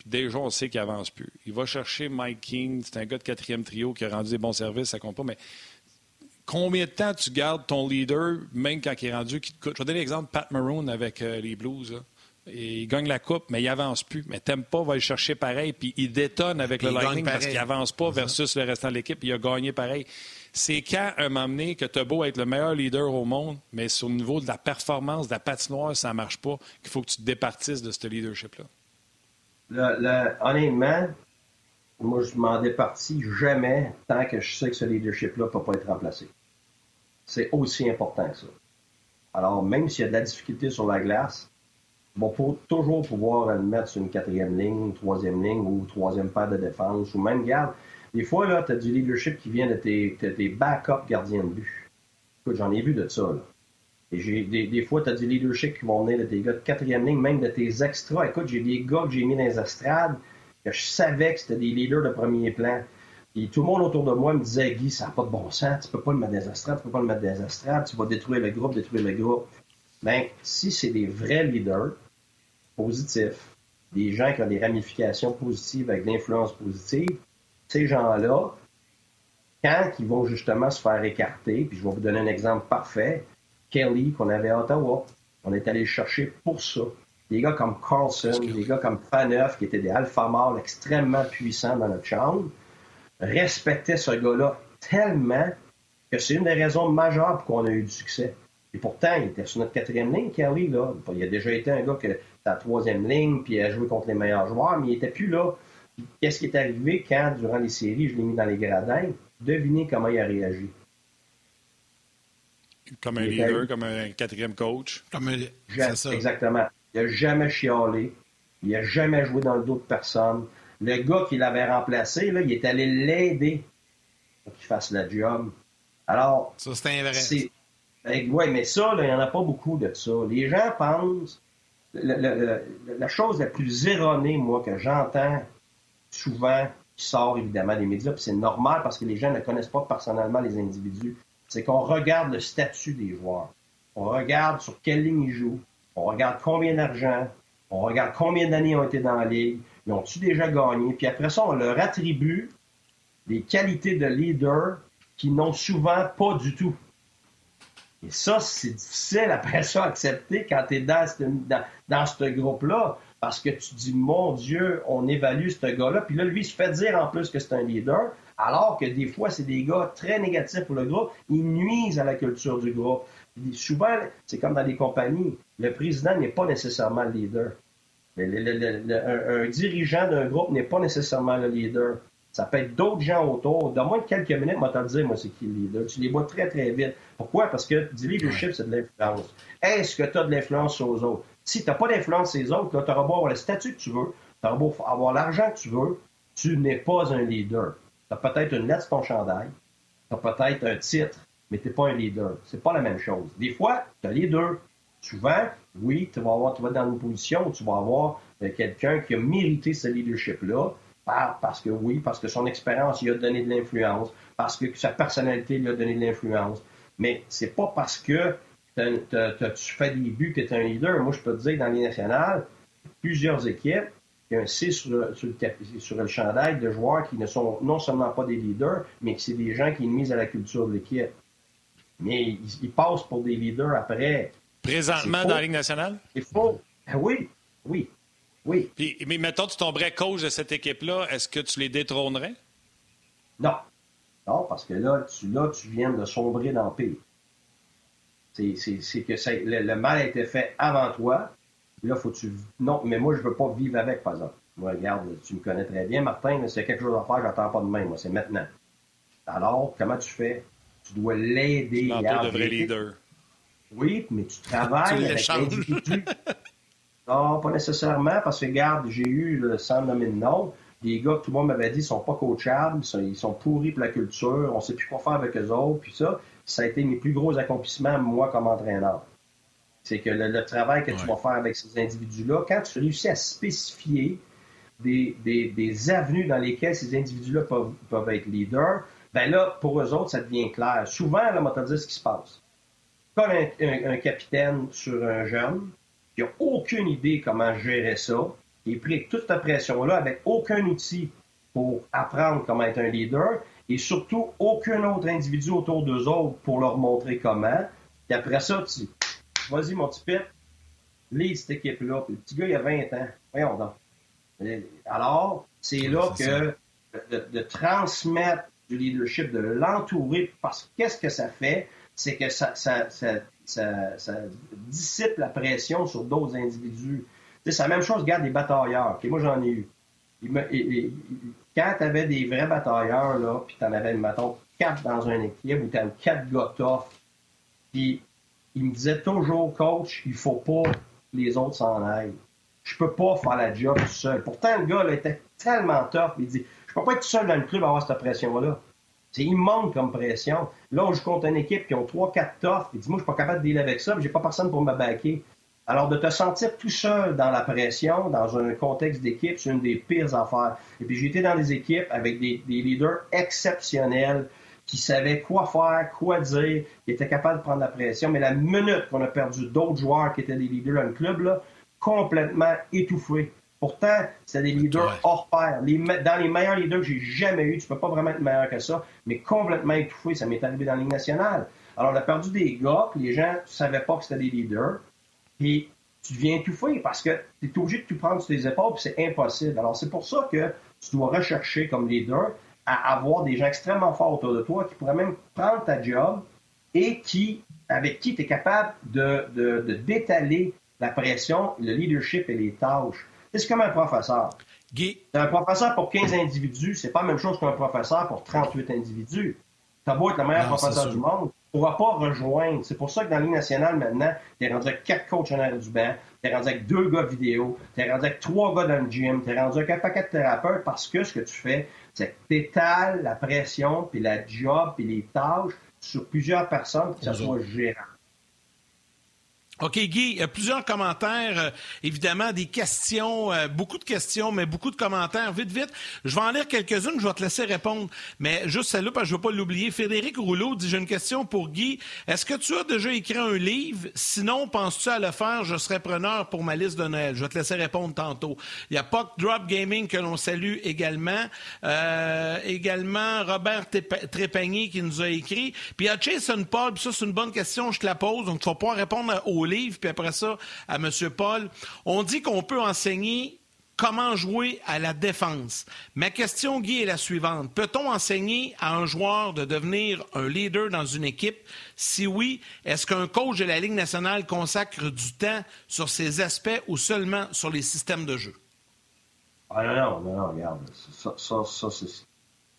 Andrichuk, déjà, on sait qu'il avance plus. Il va chercher Mike King, c'est un gars de quatrième trio qui a rendu des bons services, ça compte pas, mais combien de temps tu gardes ton leader, même quand il est rendu, qui te coûte? Je vais donner l'exemple de Pat Maroon avec euh, les Blues. il gagne la coupe, mais il avance plus. Mais t'aimes pas, va le chercher pareil, puis il détonne avec le Lightning parce qu'il avance pas versus le restant de l'équipe, il a gagné pareil. C'est quand, un moment donné, que tu as beau être le meilleur leader au monde, mais sur le niveau de la performance, de la patinoire, ça marche pas, qu'il faut que tu te départisses de ce leadership-là honnêtement, moi, je m'en départis jamais tant que je sais que ce leadership-là ne peut pas être remplacé. C'est aussi important que ça. Alors, même s'il y a de la difficulté sur la glace, on va toujours pouvoir le mettre sur une quatrième ligne, une troisième ligne ou troisième paire de défense ou même garde. Des fois, là, tu as du leadership qui vient de tes, de tes backup gardiens de but. Écoute, j'en ai vu de ça. Là. Et j'ai, des, fois, tu as du leadership qui vont venir de tes gars de quatrième ligne, même de tes extras. Écoute, j'ai des gars que j'ai mis dans les estrades, que je savais que c'était des leaders de premier plan. Et tout le monde autour de moi me disait, Guy, ça n'a pas de bon sens, tu peux pas le mettre dans les estrades, tu peux pas le mettre dans les estrades, tu vas détruire le groupe, détruire le groupe. Bien, si c'est des vrais leaders positifs, des gens qui ont des ramifications positives avec l'influence positive, ces gens-là, quand ils vont justement se faire écarter, puis je vais vous donner un exemple parfait, Kelly qu'on avait à Ottawa. On est allé chercher pour ça. Des gars comme Carlson, des gars comme Faneuf, qui étaient des alpha mâles extrêmement puissants dans notre chambre, respectaient ce gars-là tellement que c'est une des raisons majeures pour qu'on a eu du succès. Et pourtant, il était sur notre quatrième ligne, Kelly, là. Il a déjà été un gars qui était à la troisième ligne, puis il a joué contre les meilleurs joueurs, mais il n'était plus là. Qu'est-ce qui est arrivé quand, durant les séries, je l'ai mis dans les gradins? Devinez comment il a réagi. Comme un leader, comme un quatrième coach. Comme ça. Exactement. Il n'a jamais chialé. Il n'a jamais joué dans le dos de personne. Le gars qui l'avait remplacé, là, il est allé l'aider pour qu'il fasse le job. Alors. Ça, c'est un vrai. Ben, oui, mais ça, il n'y en a pas beaucoup de ça. Les gens pensent. la chose la plus erronée, moi, que j'entends souvent, qui sort évidemment des médias, puis c'est normal parce que les gens ne connaissent pas personnellement les individus, c'est qu'on regarde le statut des joueurs. On regarde sur quelle ligne ils jouent. On regarde combien d'argent. On regarde combien d'années ont été dans la ligue. Ils ont-tu déjà gagné? Puis après ça, on leur attribue des qualités de leader qui n'ont souvent pas du tout. Et ça, c'est difficile après ça à accepter quand tu es dans ce, dans, ce groupe-là. Parce que tu dis, mon Dieu, on évalue ce gars-là. Puis là, lui, il se fait dire en plus que c'est un leader. Alors que des fois, c'est des gars très négatifs pour le groupe. Ils nuisent à la culture du groupe. souvent, c'est comme dans les compagnies. Le président n'est pas nécessairement le leader. un, dirigeant d'un groupe n'est pas nécessairement le leader. Ça peut être d'autres gens autour. Dans moins de quelques minutes, moi, te dire, moi, c'est qui le leader? Tu les vois très, très vite. Pourquoi? Parce que du leadership, c'est de l'influence. Est-ce que tu as de l'influence sur les autres? Si tu n'as pas d'influence sur les autres, tu auras avoir le statut que tu veux, tu auras beau avoir l'argent que tu veux, tu n'es pas un leader. Tu as peut-être une lettre sur ton chandail, tu as peut-être un titre, mais tu n'es pas un leader. C'est pas la même chose. Des fois, tu as les deux. Souvent, oui, tu vas, avoir, tu vas être dans une position où tu vas avoir euh, quelqu'un qui a mérité ce leadership-là, parce que oui, parce que son expérience lui a donné de l'influence, parce que sa personnalité lui a donné de l'influence. Mais c'est pas parce que tu fais des buts que tu es un leader. Moi, je peux te dire que dans les nationales, plusieurs équipes, il y a un C sur le, sur le, chandail de joueurs qui ne sont non seulement pas des leaders, mais que c'est des gens qui misent à la culture de l'équipe. Mais ils, passent pour des leaders après. Présentement dans la Ligue nationale? C'est faux. Ah oui, oui, oui. mais mettons, tu tomberais coach de cette équipe-là, est-ce que tu les détrônerais? Non. Non, parce que là, tu, là, tu viens de sombrer dans le pire. C'est que le, mal a été fait avant toi. Là, faut tu. Non, mais moi, je veux pas vivre avec, par exemple. Moi, regarde, tu me connais très bien, Martin, c'est quelque chose à faire, j'attends pas demain, moi, c'est maintenant. Alors, comment tu fais? Tu dois l'aider. Tu de vrai leader. Oui, mais tu travailles avec l'individu. non, pas nécessairement, parce que, regarde, j'ai eu, sans nommer de nom, des gars que tout le monde m'avait dit, ils sont pas coachables, ils sont, pourris pour la culture, on sait plus quoi faire avec eux autres, puis ça, ça a été mes plus gros accomplissements, moi, comme entraîneur. C'est que le, travail que tu vas faire avec ces individus-là, quand tu réussis à spécifier des, des, avenues dans lesquelles ces individus-là peuvent, peuvent, être leaders, ben là, pour eux autres, ça devient clair. Souvent, là, on va te dire ce qui se passe. Comme un, un, capitaine sur un jeune qui n'a aucune idée comment gérer ça, qui est pris avec toute cette pression-là avec aucun outil pour apprendre comment être un leader et surtout aucun autre individu autour d'eux autres pour leur montrer comment. Et après ça, tu vas-y, mon petit pit, lead cette équipe-là. le petit gars, il a 20 ans. Voyons donc. Alors, c'est là que de, transmettre du leadership, de l'entourer, parce que qu'est-ce que ça fait? C'est que ça, ça, ça, ça, dissipe la pression sur d'autres individus. C'est la même chose, regarde les batailleurs. moi, j'en ai eu. quand tu avais des vrais batailleurs, là, puis tu en avais, mettons, quatre dans une équipe, ou tu avais quatre gars tough, puis il me disait toujours, coach, il faut pas que les autres s'en aillent. Je peux pas faire la job tout seul. Pourtant, le gars était tellement tough, il dit, je peux pas être tout seul dans le club à avoir cette pression-là. C'est immense comme pression. Là, on joue contre une équipe qui ont 3-4 toughs. Il dit, moi, je suis pas capable de dealer avec ça, j'ai pas personne pour me baquer. Alors, de te sentir tout seul dans la pression, dans un contexte d'équipe, c'est une des pires affaires. Et puis, j'ai été dans des équipes avec des, leaders exceptionnels qui savaient quoi faire, quoi dire, qui étaient capables de prendre la pression. Mais la minute qu'on a perdu d'autres joueurs qui étaient des leaders dans le club, là, complètement étouffés. Pourtant, c'est des leaders hors pair. dans les meilleurs leaders que j'ai jamais eu, tu peux pas vraiment être meilleur que ça, mais complètement étouffé. Ça m'est arrivé dans la Ligue nationale. Alors, on a perdu des gars, puis les gens ne savaient pas que c'était des leaders. Puis tu deviens étouffé parce que tu es obligé de tout prendre sur tes épaules, puis c'est impossible. Alors, c'est pour ça que tu dois rechercher comme leader à avoir des gens extrêmement forts autour de toi qui pourraient même prendre ta job et qui, avec qui tu es capable de, de, d'étaler la pression, le leadership et les tâches. C'est comme un professeur. Guy. Un professeur pour 15 individus, c'est pas la même chose qu'un professeur pour 38 individus. Tu as beau être le meilleur professeur du monde, ne pourra pas rejoindre. C'est pour ça que dans la Ligue nationale, maintenant, tu es rendu avec quatre coachs en arrière du banc, tu es rendu avec deux gars vidéo, tu es rendu avec trois gars dans le gym, tu es rendu avec un paquet de thérapeutes parce que ce que tu fais, c'est que la pression, puis la job, puis les tâches sur plusieurs personnes, que ça soit gérant. OK, Guy, il y a plusieurs commentaires, euh, évidemment, des questions, euh, beaucoup de questions, mais beaucoup de commentaires. Vite, vite, je vais en lire quelques-unes, je vais te laisser répondre. Mais juste celle-là, parce que je ne veux pas l'oublier. Frédéric Rouleau dit, j'ai une question pour Guy. Est-ce que tu as déjà écrit un livre? Sinon, penses-tu à le faire? Je serai preneur pour ma liste de Noël. Je vais te laisser répondre tantôt. Il y a Puck Drop Gaming que l'on salue également. Euh, également, Robert Trépanier qui nous a écrit. Puis il y a Jason Paul, puis ça, c'est une bonne question, je te la pose, donc tu vas pouvoir répondre au livre, puis après ça, à M. Paul. On dit qu'on peut enseigner comment jouer à la défense. Ma question, Guy, est la suivante. Peut-on enseigner à un joueur de devenir un leader dans une équipe? Si oui, est-ce qu'un coach de la Ligue nationale consacre du temps sur ces aspects ou seulement sur les systèmes de jeu? Ah non, non, regarde. Ça, ça, ça c'est...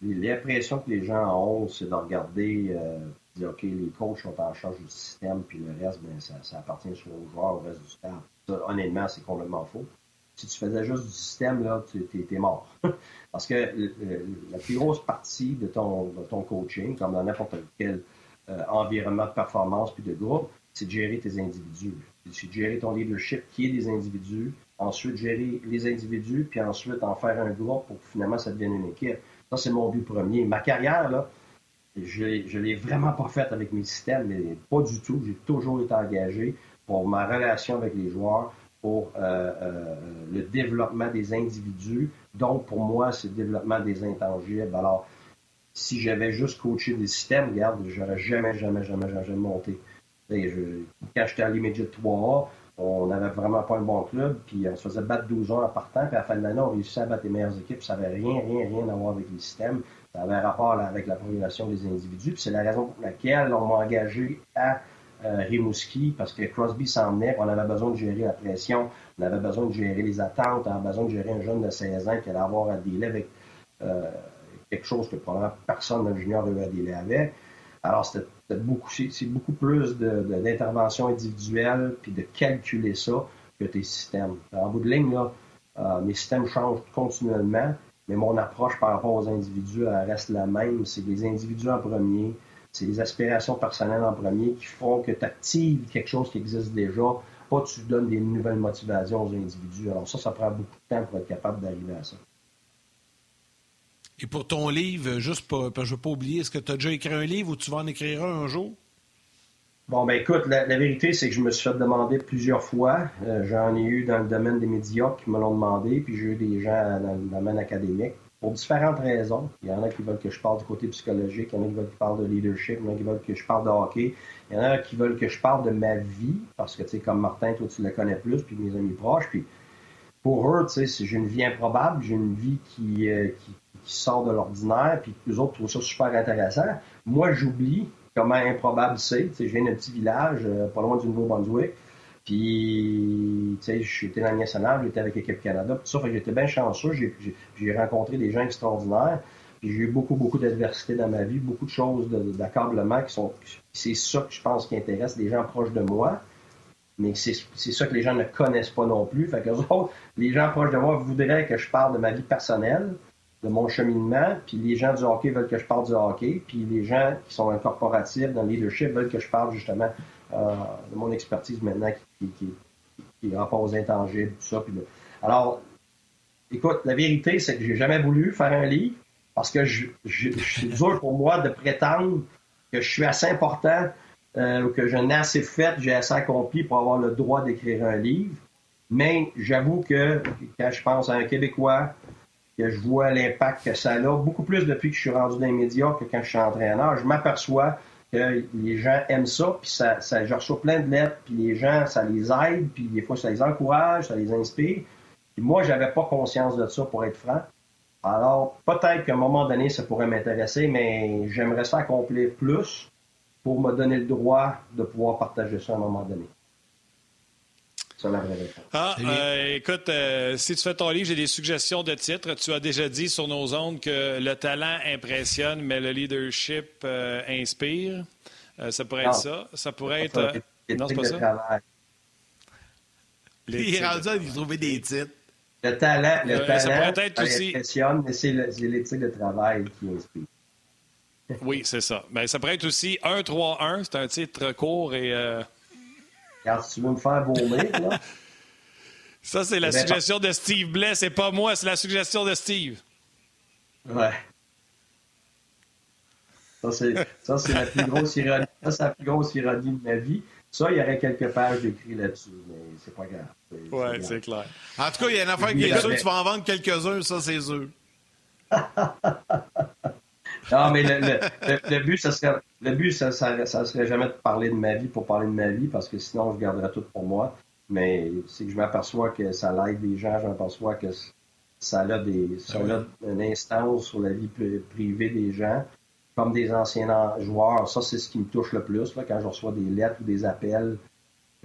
L'impression que les gens ont, c'est de regarder euh, OK, les coachs sont en charge du système, puis le reste, ben, ça, appartient soit aux joueurs, au reste du staff. honnêtement, c'est complètement faux. Si tu faisais juste du système, là, tu es, mort. Parce que la plus grosse partie de ton, ton coaching, comme dans n'importe quel euh, environnement de performance puis de groupe, c'est de gérer tes individus. C'est de gérer ton leadership qui est des individus, ensuite gérer les individus, puis ensuite en faire un groupe pour que finalement ça devienne une équipe. Ça, c'est mon but premier. Ma carrière, là, je ne l'ai vraiment pas faite avec mes systèmes, mais pas du tout. J'ai toujours été engagé pour ma relation avec les joueurs, pour euh, euh, le développement des individus. Donc, pour moi, c'est le développement des intangibles. Alors, si j'avais juste coaché des systèmes, regarde, j'aurais jamais, jamais, jamais, jamais monté. Je, quand j'étais à l'Immediate 3A, on n'avait vraiment pas un bon club, puis on se faisait battre 12 ans en partant, puis à la fin de l'année, on réussissait à battre les meilleures équipes. Ça n'avait rien, rien, rien à voir avec les systèmes. Ça avait rapport avec la progression des individus, puis c'est la raison pour laquelle on m'a engagé à euh, Rimouski, parce que Crosby s'en venait, on avait besoin de gérer la pression, on avait besoin de gérer les attentes, on avait besoin de gérer un jeune de 16 ans qui allait avoir à dealer avec euh, quelque chose que probablement personne dans le junior avait à dealer avec. Alors, c'était beaucoup, c'est beaucoup plus d'intervention individuelle puis de calculer ça que tes systèmes. En bout de ligne, là, euh, mes systèmes changent continuellement, mais mon approche par rapport aux individus elle reste la même. C'est les individus en premier, c'est les aspirations personnelles en premier qui font que tu actives quelque chose qui existe déjà, pas tu donnes des nouvelles motivations aux individus. Alors ça, ça prend beaucoup de temps pour être capable d'arriver à ça. Et pour ton livre, juste pour, je ne veux pas oublier, est-ce que tu as déjà écrit un livre ou tu vas en écrire un un jour? Bon, ben écoute, la, vérité, c'est que je me suis fait demander plusieurs fois. Euh, j'en ai eu dans le domaine des médias qui me l'ont demandé, puis j'ai eu des gens dans le domaine académique pour différentes raisons. Il y en a qui veulent que je parle du côté psychologique, il y en a qui veulent que je parle de leadership, il y en a qui veulent que je parle de hockey, il y en a qui veulent que je parle de ma vie, parce que, tu sais, comme Martin, toi, tu le connais plus, puis mes amis proches, puis pour eux, tu sais, j'ai une vie improbable, j'ai une vie qui, euh, qui, qui sort de l'ordinaire, puis les autres trouvent ça super intéressant. Moi, j'oublie comment improbable c'est. Je viens d'un petit village, euh, pas loin du Nouveau-Brunswick. Puis, tu j'étais dans le national, j'étais avec l'équipe Canada, tout ça. j'étais bien chanceux. J'ai rencontré des gens extraordinaires. Puis j'ai eu beaucoup, beaucoup d'adversité dans ma vie, beaucoup de choses d'accablement qui sont. C'est ça que je pense qui intéresse les gens proches de moi. Mais c'est ça que les gens ne connaissent pas non plus. Fait que les gens proches de moi voudraient que je parle de ma vie personnelle de mon cheminement, puis les gens du hockey veulent que je parle du hockey, puis les gens qui sont corporatifs dans le leadership veulent que je parle justement euh, de mon expertise maintenant qui, qui, qui, rapport aux intangibles, tout ça. Puis Alors, écoute, la vérité, c'est que j'ai jamais voulu faire un livre parce que c'est dur pour moi de prétendre que je suis assez important euh, que je n'ai assez fait, j'ai assez accompli pour avoir le droit d'écrire un livre. Mais j'avoue que quand je pense à un Québécois je vois l'impact que ça a, beaucoup plus depuis que je suis rendu dans les médias que quand je suis entraîneur. Je m'aperçois que les gens aiment ça, puis ça, ça, je reçois plein de lettres, puis les gens, ça les aide, puis des fois, ça les encourage, ça les inspire. Puis moi, j'avais pas conscience de ça, pour être franc. Alors, peut-être qu'à un moment donné, ça pourrait m'intéresser, mais j'aimerais ça accomplir plus pour me donner le droit de pouvoir partager ça à un moment donné. Ah, euh, écoute, euh, si tu fais ton livre, j'ai des suggestions de titres. Tu as déjà dit sur nos ondes que le talent impressionne, mais le leadership euh, inspire. ça pourrait être ça. Ça pourrait être. non, c'est pas ça? Il est rendu à trouver des titres. Le talent, le talent être aussi... impressionne, mais c'est l'éthique de travail qui inspire. Oui, c'est ça. Mais ben, ça pourrait être aussi 1-3-1. C'est un titre court et quand tu veux me faire vomir, là. Ça, c'est la eh ben, suggestion de Steve Blais. C'est pas moi, c'est la suggestion de Steve. Ouais. Ça, c'est la plus grosse ironie. Ça, c'est la plus grosse ironie de ma vie. Ça, il y aurait quelques pages d'écrit là-dessus, mais c'est pas grave. Oui, c'est clair. En tout cas, il y a une affaire qui est sûre, tu vas en vendre quelques-uns, ça, c'est sûr. Non, mais le, but, ça serait, le but, ça, ça, serait jamais de parler de ma vie pour parler de ma vie, parce que sinon, je garderais tout pour moi. Mais c'est que je m'aperçois que ça l'aide des gens, je m'aperçois que ça a, des, ça a une instance sur la vie privée des gens, comme des anciens joueurs. Ça, c'est ce qui me touche le plus, là, quand je reçois des lettres ou des appels.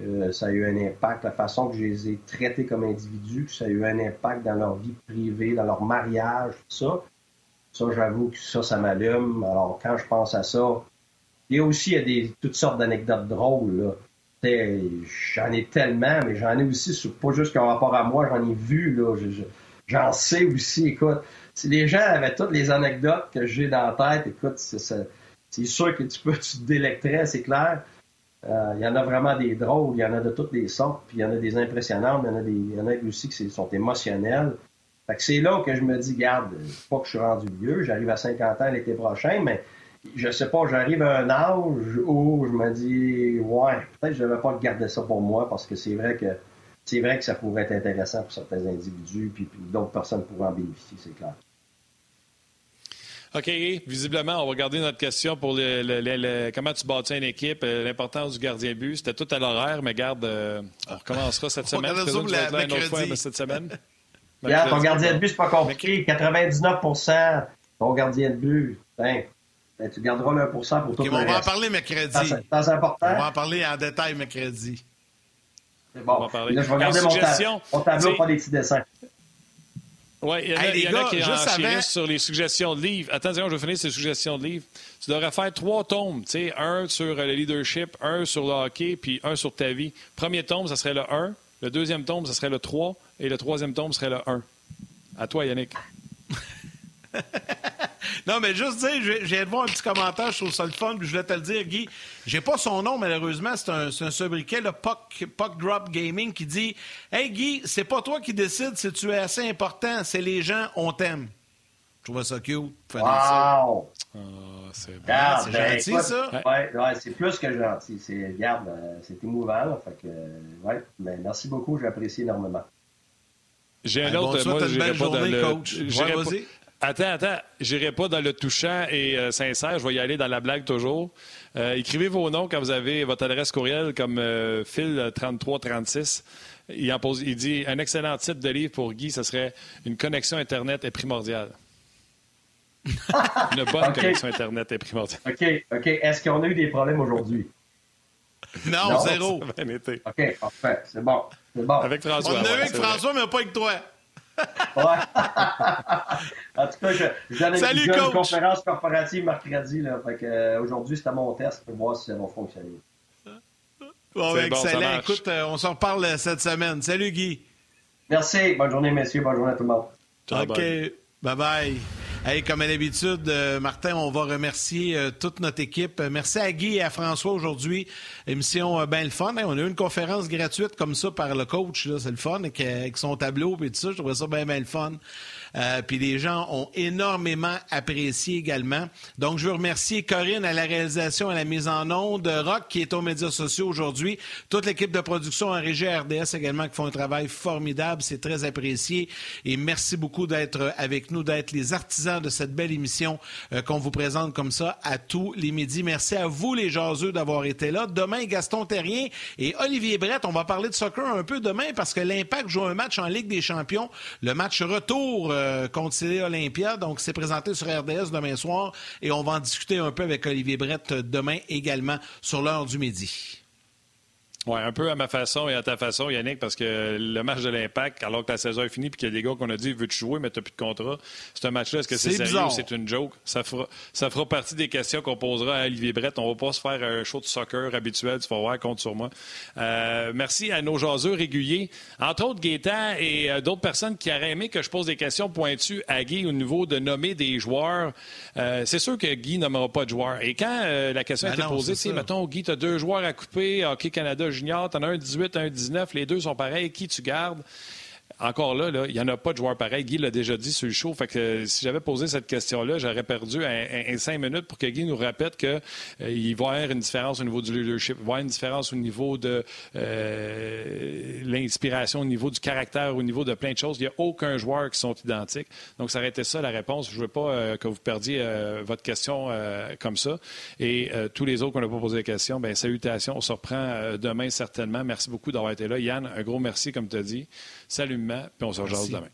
Euh, ça a eu un impact, la façon que je les ai traités comme individus, ça a eu un impact dans leur vie privée, dans leur mariage, tout ça. Ça, j'avoue que ça, ça m'allume. Alors, quand je pense à ça, a aussi il y a des, toutes sortes d'anecdotes drôles. J'en ai tellement, mais j'en ai aussi, pas juste qu'en rapport à moi, j'en ai vu. J'en sais aussi, écoute. Si les gens avaient toutes les anecdotes que j'ai dans la tête, écoute, c'est sûr que tu peux, te délecterais, c'est clair. Euh, il y en a vraiment des drôles, il y en a de toutes les sortes, puis il y en a des impressionnantes, des, il y en a aussi qui sont émotionnels. Fait que c'est là que je me dis, garde, pas que je suis rendu vieux, j'arrive à 50 ans l'été prochain, mais je sais pas, j'arrive à un âge où je me dis, ouais, peut-être que je devrais pas garder ça pour moi parce que c'est vrai que c'est vrai que ça pourrait être intéressant pour certains individus, puis, d'autres personnes pourraient en bénéficier, c'est clair. OK, visiblement, on va garder notre question pour le, comment tu bâtis une équipe, euh, l'importance du gardien but. C'était tout à l'horaire, mais garde, euh, on recommencera cette semaine. On ça la, une autre fois cette semaine. Regarde, ton gardien de but, c'est pas compliqué. 99% ton gardien de but. Ben, ben, tu garderas le 1% pour tout okay, le On va en parler mercredi. C'est important. On va en parler en détail mercredi. C'est bon. On va parler. Là, je vais regarder mon, mon, tableau, pas des petits dessins. Oui, il y, en a, qui en sur les suggestions de livres. Attention, je vais finir ces suggestions de livres. Tu devrais faire trois tomes, tu sais, un sur le leadership, un sur le hockey, puis un sur ta vie. Premier tome, ça serait le 1. Le deuxième tome, ça serait le 3. Et le troisième tome serait le 1. À toi, Yannick. non, mais juste dire, je viens de voir un petit commentaire, je trouve ça le fun, puis je voulais te le dire, Guy. J'ai pas son nom, malheureusement, c'est un, un sobriquet, le Puck, Puck Drop Gaming, qui dit Hey Guy, c'est pas toi qui décides si tu es assez important, c'est les gens, on t'aime. Je trouve ça cute. Wow! Oh, c'est ben, gentil, ça? Ouais, ouais c'est plus que gentil. C'est, regarde, euh, c'est émouvant. fait que, ouais, mais merci beaucoup, j'apprécie énormément. J'ai un autre. Bon, moi, une belle journée, le... coach. Attends, attends. J'irai pas dans le touchant et euh, sincère. Je vais y aller dans la blague toujours. Euh, écrivez vos noms quand vous avez votre adresse courriel comme euh, Phil3336. Il, en pose, il dit un excellent titre de livre pour Guy, ce serait Une connexion Internet est primordiale. Une bonne connexion Internet est primordiale. OK, OK. Est-ce qu'on a eu des problèmes aujourd'hui? Non, zéro. OK, parfait. C'est bon. C'est bon. Avec François. On a eu avec François, mais pas avec toi. Ouais. en tout cas, je, Salut, une conférence corporative mercredi. Là, euh, aujourd'hui, c'était mon test pour voir si ça va fonctionner. Bon, excellent. Écoute, euh, on s'en reparle euh, cette semaine. Salut, Guy. Merci. Bonne journée, messieurs. Bonne journée à tout le monde. OK. Bye-bye. Comme à l'habitude, euh, Martin, on va remercier euh, toute notre équipe. Merci à Guy et à François aujourd'hui. Émission euh, bien le fun. on a eu une conférence gratuite comme ça par le coach. C'est le fun avec, son tableau et tout ça. Je trouvais ça bien, le fun. Euh, puis les gens ont énormément apprécié également. Donc, je veux remercier Corinne à la réalisation, à la mise en onde, Rock qui est aux médias sociaux aujourd'hui, toute l'équipe de production en régie RDS également qui font un travail formidable. C'est très apprécié. Et merci beaucoup d'être avec nous, d'être les artisans de cette belle émission euh, qu'on vous présente comme ça à tous les midis. Merci à vous, les jaseux, d'avoir été là. Demain, Gaston Terrien et Olivier Brett. On va parler de soccer un peu demain parce que l'Impact joue un match en Ligue des Champions. Le match retour euh, contre Célé Olympia. Donc, c'est présenté sur RDS demain soir et on va en discuter un peu avec Olivier Brett demain également sur l'heure du midi. Oui, un peu à ma façon et à ta façon, Yannick, parce que le match de l'Impact, alors que la saison est finie, puis qu'il y a des gars qu'on a dit veux-tu jouer, mais tu n'as plus de contrat, c'est un match-là, est-ce que c'est sérieux ou c'est une joke? Ça fera, ça fera partie des questions qu'on posera à Olivier Brett. On va pas se faire un show de soccer habituel, tu vas voir, compte sur moi. Euh, merci à nos jaseux réguliers, entre autres Gaétan et euh, d'autres personnes qui auraient aimé que je pose des questions pointues à Guy au niveau de nommer des joueurs. Euh, c'est sûr que Guy nommera pas de joueurs. Et quand la question a ben été posée, mettons, Guy, tu as deux joueurs à couper, Hockey Canada junior, tu en as un 18, un 19, les deux sont pareils. Qui tu gardes? Encore là, il n'y en a pas de joueurs pareils. Guy l'a déjà dit sur le show. Fait que euh, si j'avais posé cette question-là, j'aurais perdu un, cinq minutes pour que Guy nous répète qu'il euh, va y avoir une différence au niveau du leadership, il va y avoir une différence au niveau de euh, l'inspiration, au niveau du caractère, au niveau de plein de choses. Il n'y a aucun joueur qui sont identiques. Donc, ça aurait été ça la réponse. Je ne veux pas que vous perdiez votre question comme ça. Et tous les autres qu'on n'a pas posé la question, bien, salutations. On se reprend demain certainement. Merci beaucoup d'avoir été là. Yann, un gros merci, comme tu as dit. Salut, puis on se rejoint demain.